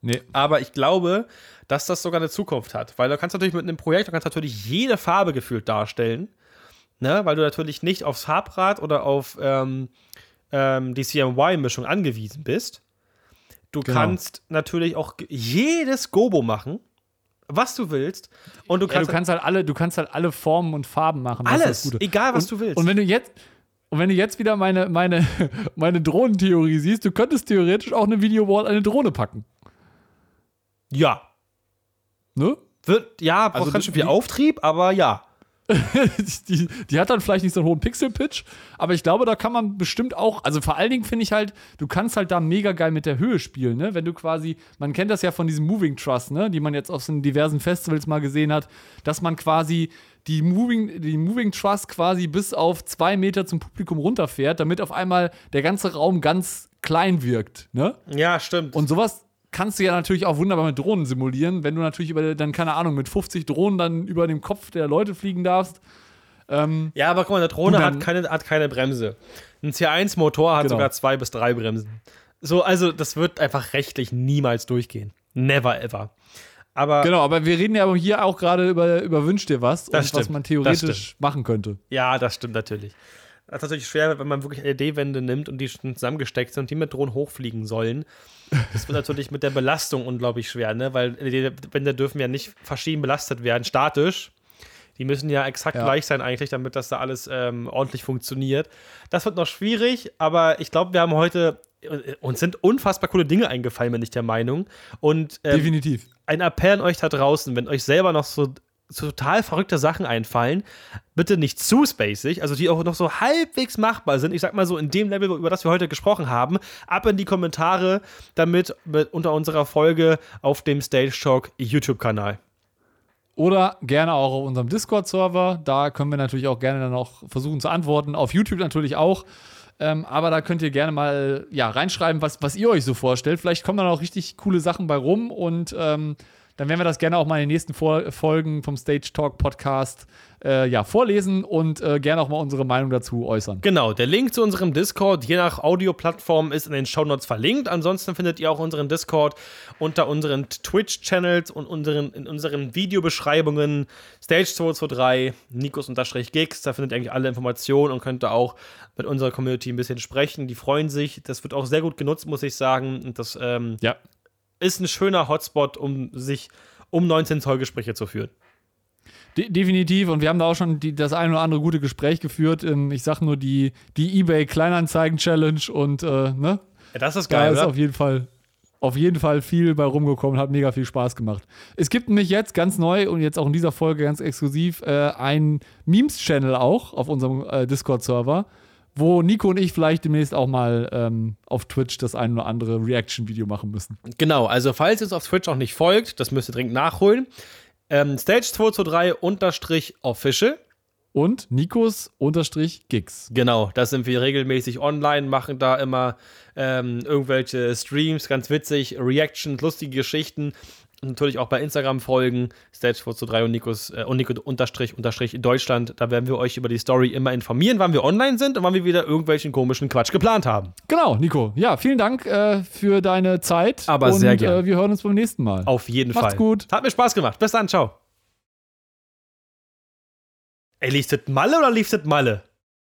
Nee. Aber ich glaube, dass das sogar eine Zukunft hat. Weil du kannst natürlich mit einem Projekt, du kannst natürlich jede Farbe gefühlt darstellen. Ne? Weil du natürlich nicht aufs Farbrad oder auf ähm, ähm, die CMY-Mischung angewiesen bist. Du Genau. kannst natürlich auch jedes Gobo machen, was du willst. Und du Ja, kannst, du kannst halt alle, du kannst halt alle Formen und Farben machen. alles, egal was und, du willst. Und wenn du jetzt und wenn du jetzt wieder meine, meine, *laughs* meine Drohnentheorie siehst, du könntest theoretisch auch eine Videowall an eine Drohne packen. ja. Ne? Wird, ja, braucht Also ganz schön viel Auftrieb, aber ja. *laughs* die, die hat dann vielleicht nicht so einen hohen Pixel-Pitch, aber ich glaube, da kann man bestimmt auch, also vor allen Dingen finde ich halt, du kannst halt da mega geil mit der Höhe spielen, ne? Wenn du quasi, man kennt das ja von diesem Moving Truss, ne? Die man jetzt auf so diversen Festivals mal gesehen hat, dass man quasi die Moving, die Moving Truss quasi bis auf zwei Meter zum Publikum runterfährt, damit auf einmal der ganze Raum ganz klein wirkt, ne? Ja, stimmt. Und sowas kannst du ja natürlich auch wunderbar mit Drohnen simulieren, wenn du natürlich über dann, keine Ahnung, mit 50 Drohnen dann über dem Kopf der Leute fliegen darfst. Ähm, Ja, aber guck mal, eine Drohne hat keine, hat keine Bremse. Ein C1-Motor hat Genau. sogar zwei bis drei Bremsen. So, also das wird einfach rechtlich niemals durchgehen. Never ever. Aber genau, aber wir reden ja aber hier auch gerade über, über Wünsch dir was und was stimmt, man das theoretisch machen könnte. ja, das stimmt natürlich. Das ist natürlich schwer, wenn man wirklich LED-Wände nimmt und die schon zusammengesteckt sind und die mit Drohnen hochfliegen sollen. Das wird natürlich mit der Belastung unglaublich schwer, ne? Weil LED-Wände dürfen ja nicht verschieden belastet werden, statisch. Die müssen ja exakt Ja. gleich sein eigentlich, damit das da alles ähm, ordentlich funktioniert. Das wird noch schwierig, aber ich glaube, wir haben heute äh, uns sind unfassbar coole Dinge eingefallen, bin ich der Meinung. Und ähm, Definitiv. ein Appell an euch da draußen, wenn euch selber noch so total verrückte Sachen einfallen, bitte nicht zu spacig, also die auch noch so halbwegs machbar sind. Ich sag mal so in dem Level, über das wir heute gesprochen haben, ab in die Kommentare damit mit, unter unserer Folge auf dem Stage Talk YouTube-Kanal. Oder gerne auch auf unserem Discord-Server. Da können wir natürlich auch gerne dann auch versuchen zu antworten. Auf YouTube natürlich auch. Ähm, aber da könnt ihr gerne mal ja, reinschreiben, was, was ihr euch so vorstellt. Vielleicht kommen dann auch richtig coole Sachen bei rum und ähm, dann werden wir das gerne auch mal in den nächsten Vor Folgen vom Stage Talk Podcast äh, ja, vorlesen und äh, gerne auch mal unsere Meinung dazu äußern. Genau, der Link zu unserem Discord, je nach Audioplattform, ist in den Shownotes verlinkt. Ansonsten findet ihr auch unseren Discord unter unseren Twitch-Channels und unseren, in unseren Videobeschreibungen Stage223, Nikos-Gigs. Da findet ihr eigentlich alle Informationen und könnt da auch mit unserer Community ein bisschen sprechen. Die freuen sich. Das wird auch sehr gut genutzt, muss ich sagen. Und das ähm, Ja, ist ein schöner Hotspot, um sich um 19 Zoll Gespräche zu führen. De definitiv. Und wir haben da auch schon die, das ein oder andere gute Gespräch geführt. Ich sag nur die, die eBay Kleinanzeigen-Challenge und äh, ne? Ja, das ist Da geil, ist oder? auf jeden Fall auf jeden Fall viel bei rumgekommen, hat mega viel Spaß gemacht. Es gibt nämlich jetzt ganz neu und jetzt auch in dieser Folge ganz exklusiv äh, einen Memes-Channel auch auf unserem äh, Discord-Server, wo Nico und ich vielleicht demnächst auch mal ähm, auf Twitch das ein oder andere Reaction-Video machen müssen. Genau, also falls ihr uns auf Twitch auch nicht folgt, das müsst ihr dringend nachholen. Ähm, Stage223-official. Und Nikos unterstrich Gigs. Genau, da sind wir regelmäßig online, machen da immer ähm, irgendwelche Streams, ganz witzig, Reactions, lustige Geschichten. Und natürlich auch bei Instagram folgen, Stage423 und Nikos äh, und Nico unterstrich unterstrich in Deutschland. Da werden wir euch über die Story immer informieren, wann wir online sind und wann wir wieder irgendwelchen komischen Quatsch geplant haben. Genau, Nico. Ja, vielen Dank äh, für deine Zeit. Aber und, sehr gern. Äh, wir hören uns beim nächsten Mal. Auf jeden Macht's Fall. gut. Hat mir Spaß gemacht. Bis dann, ciao. Ey, lief das Malle oder lief das Malle?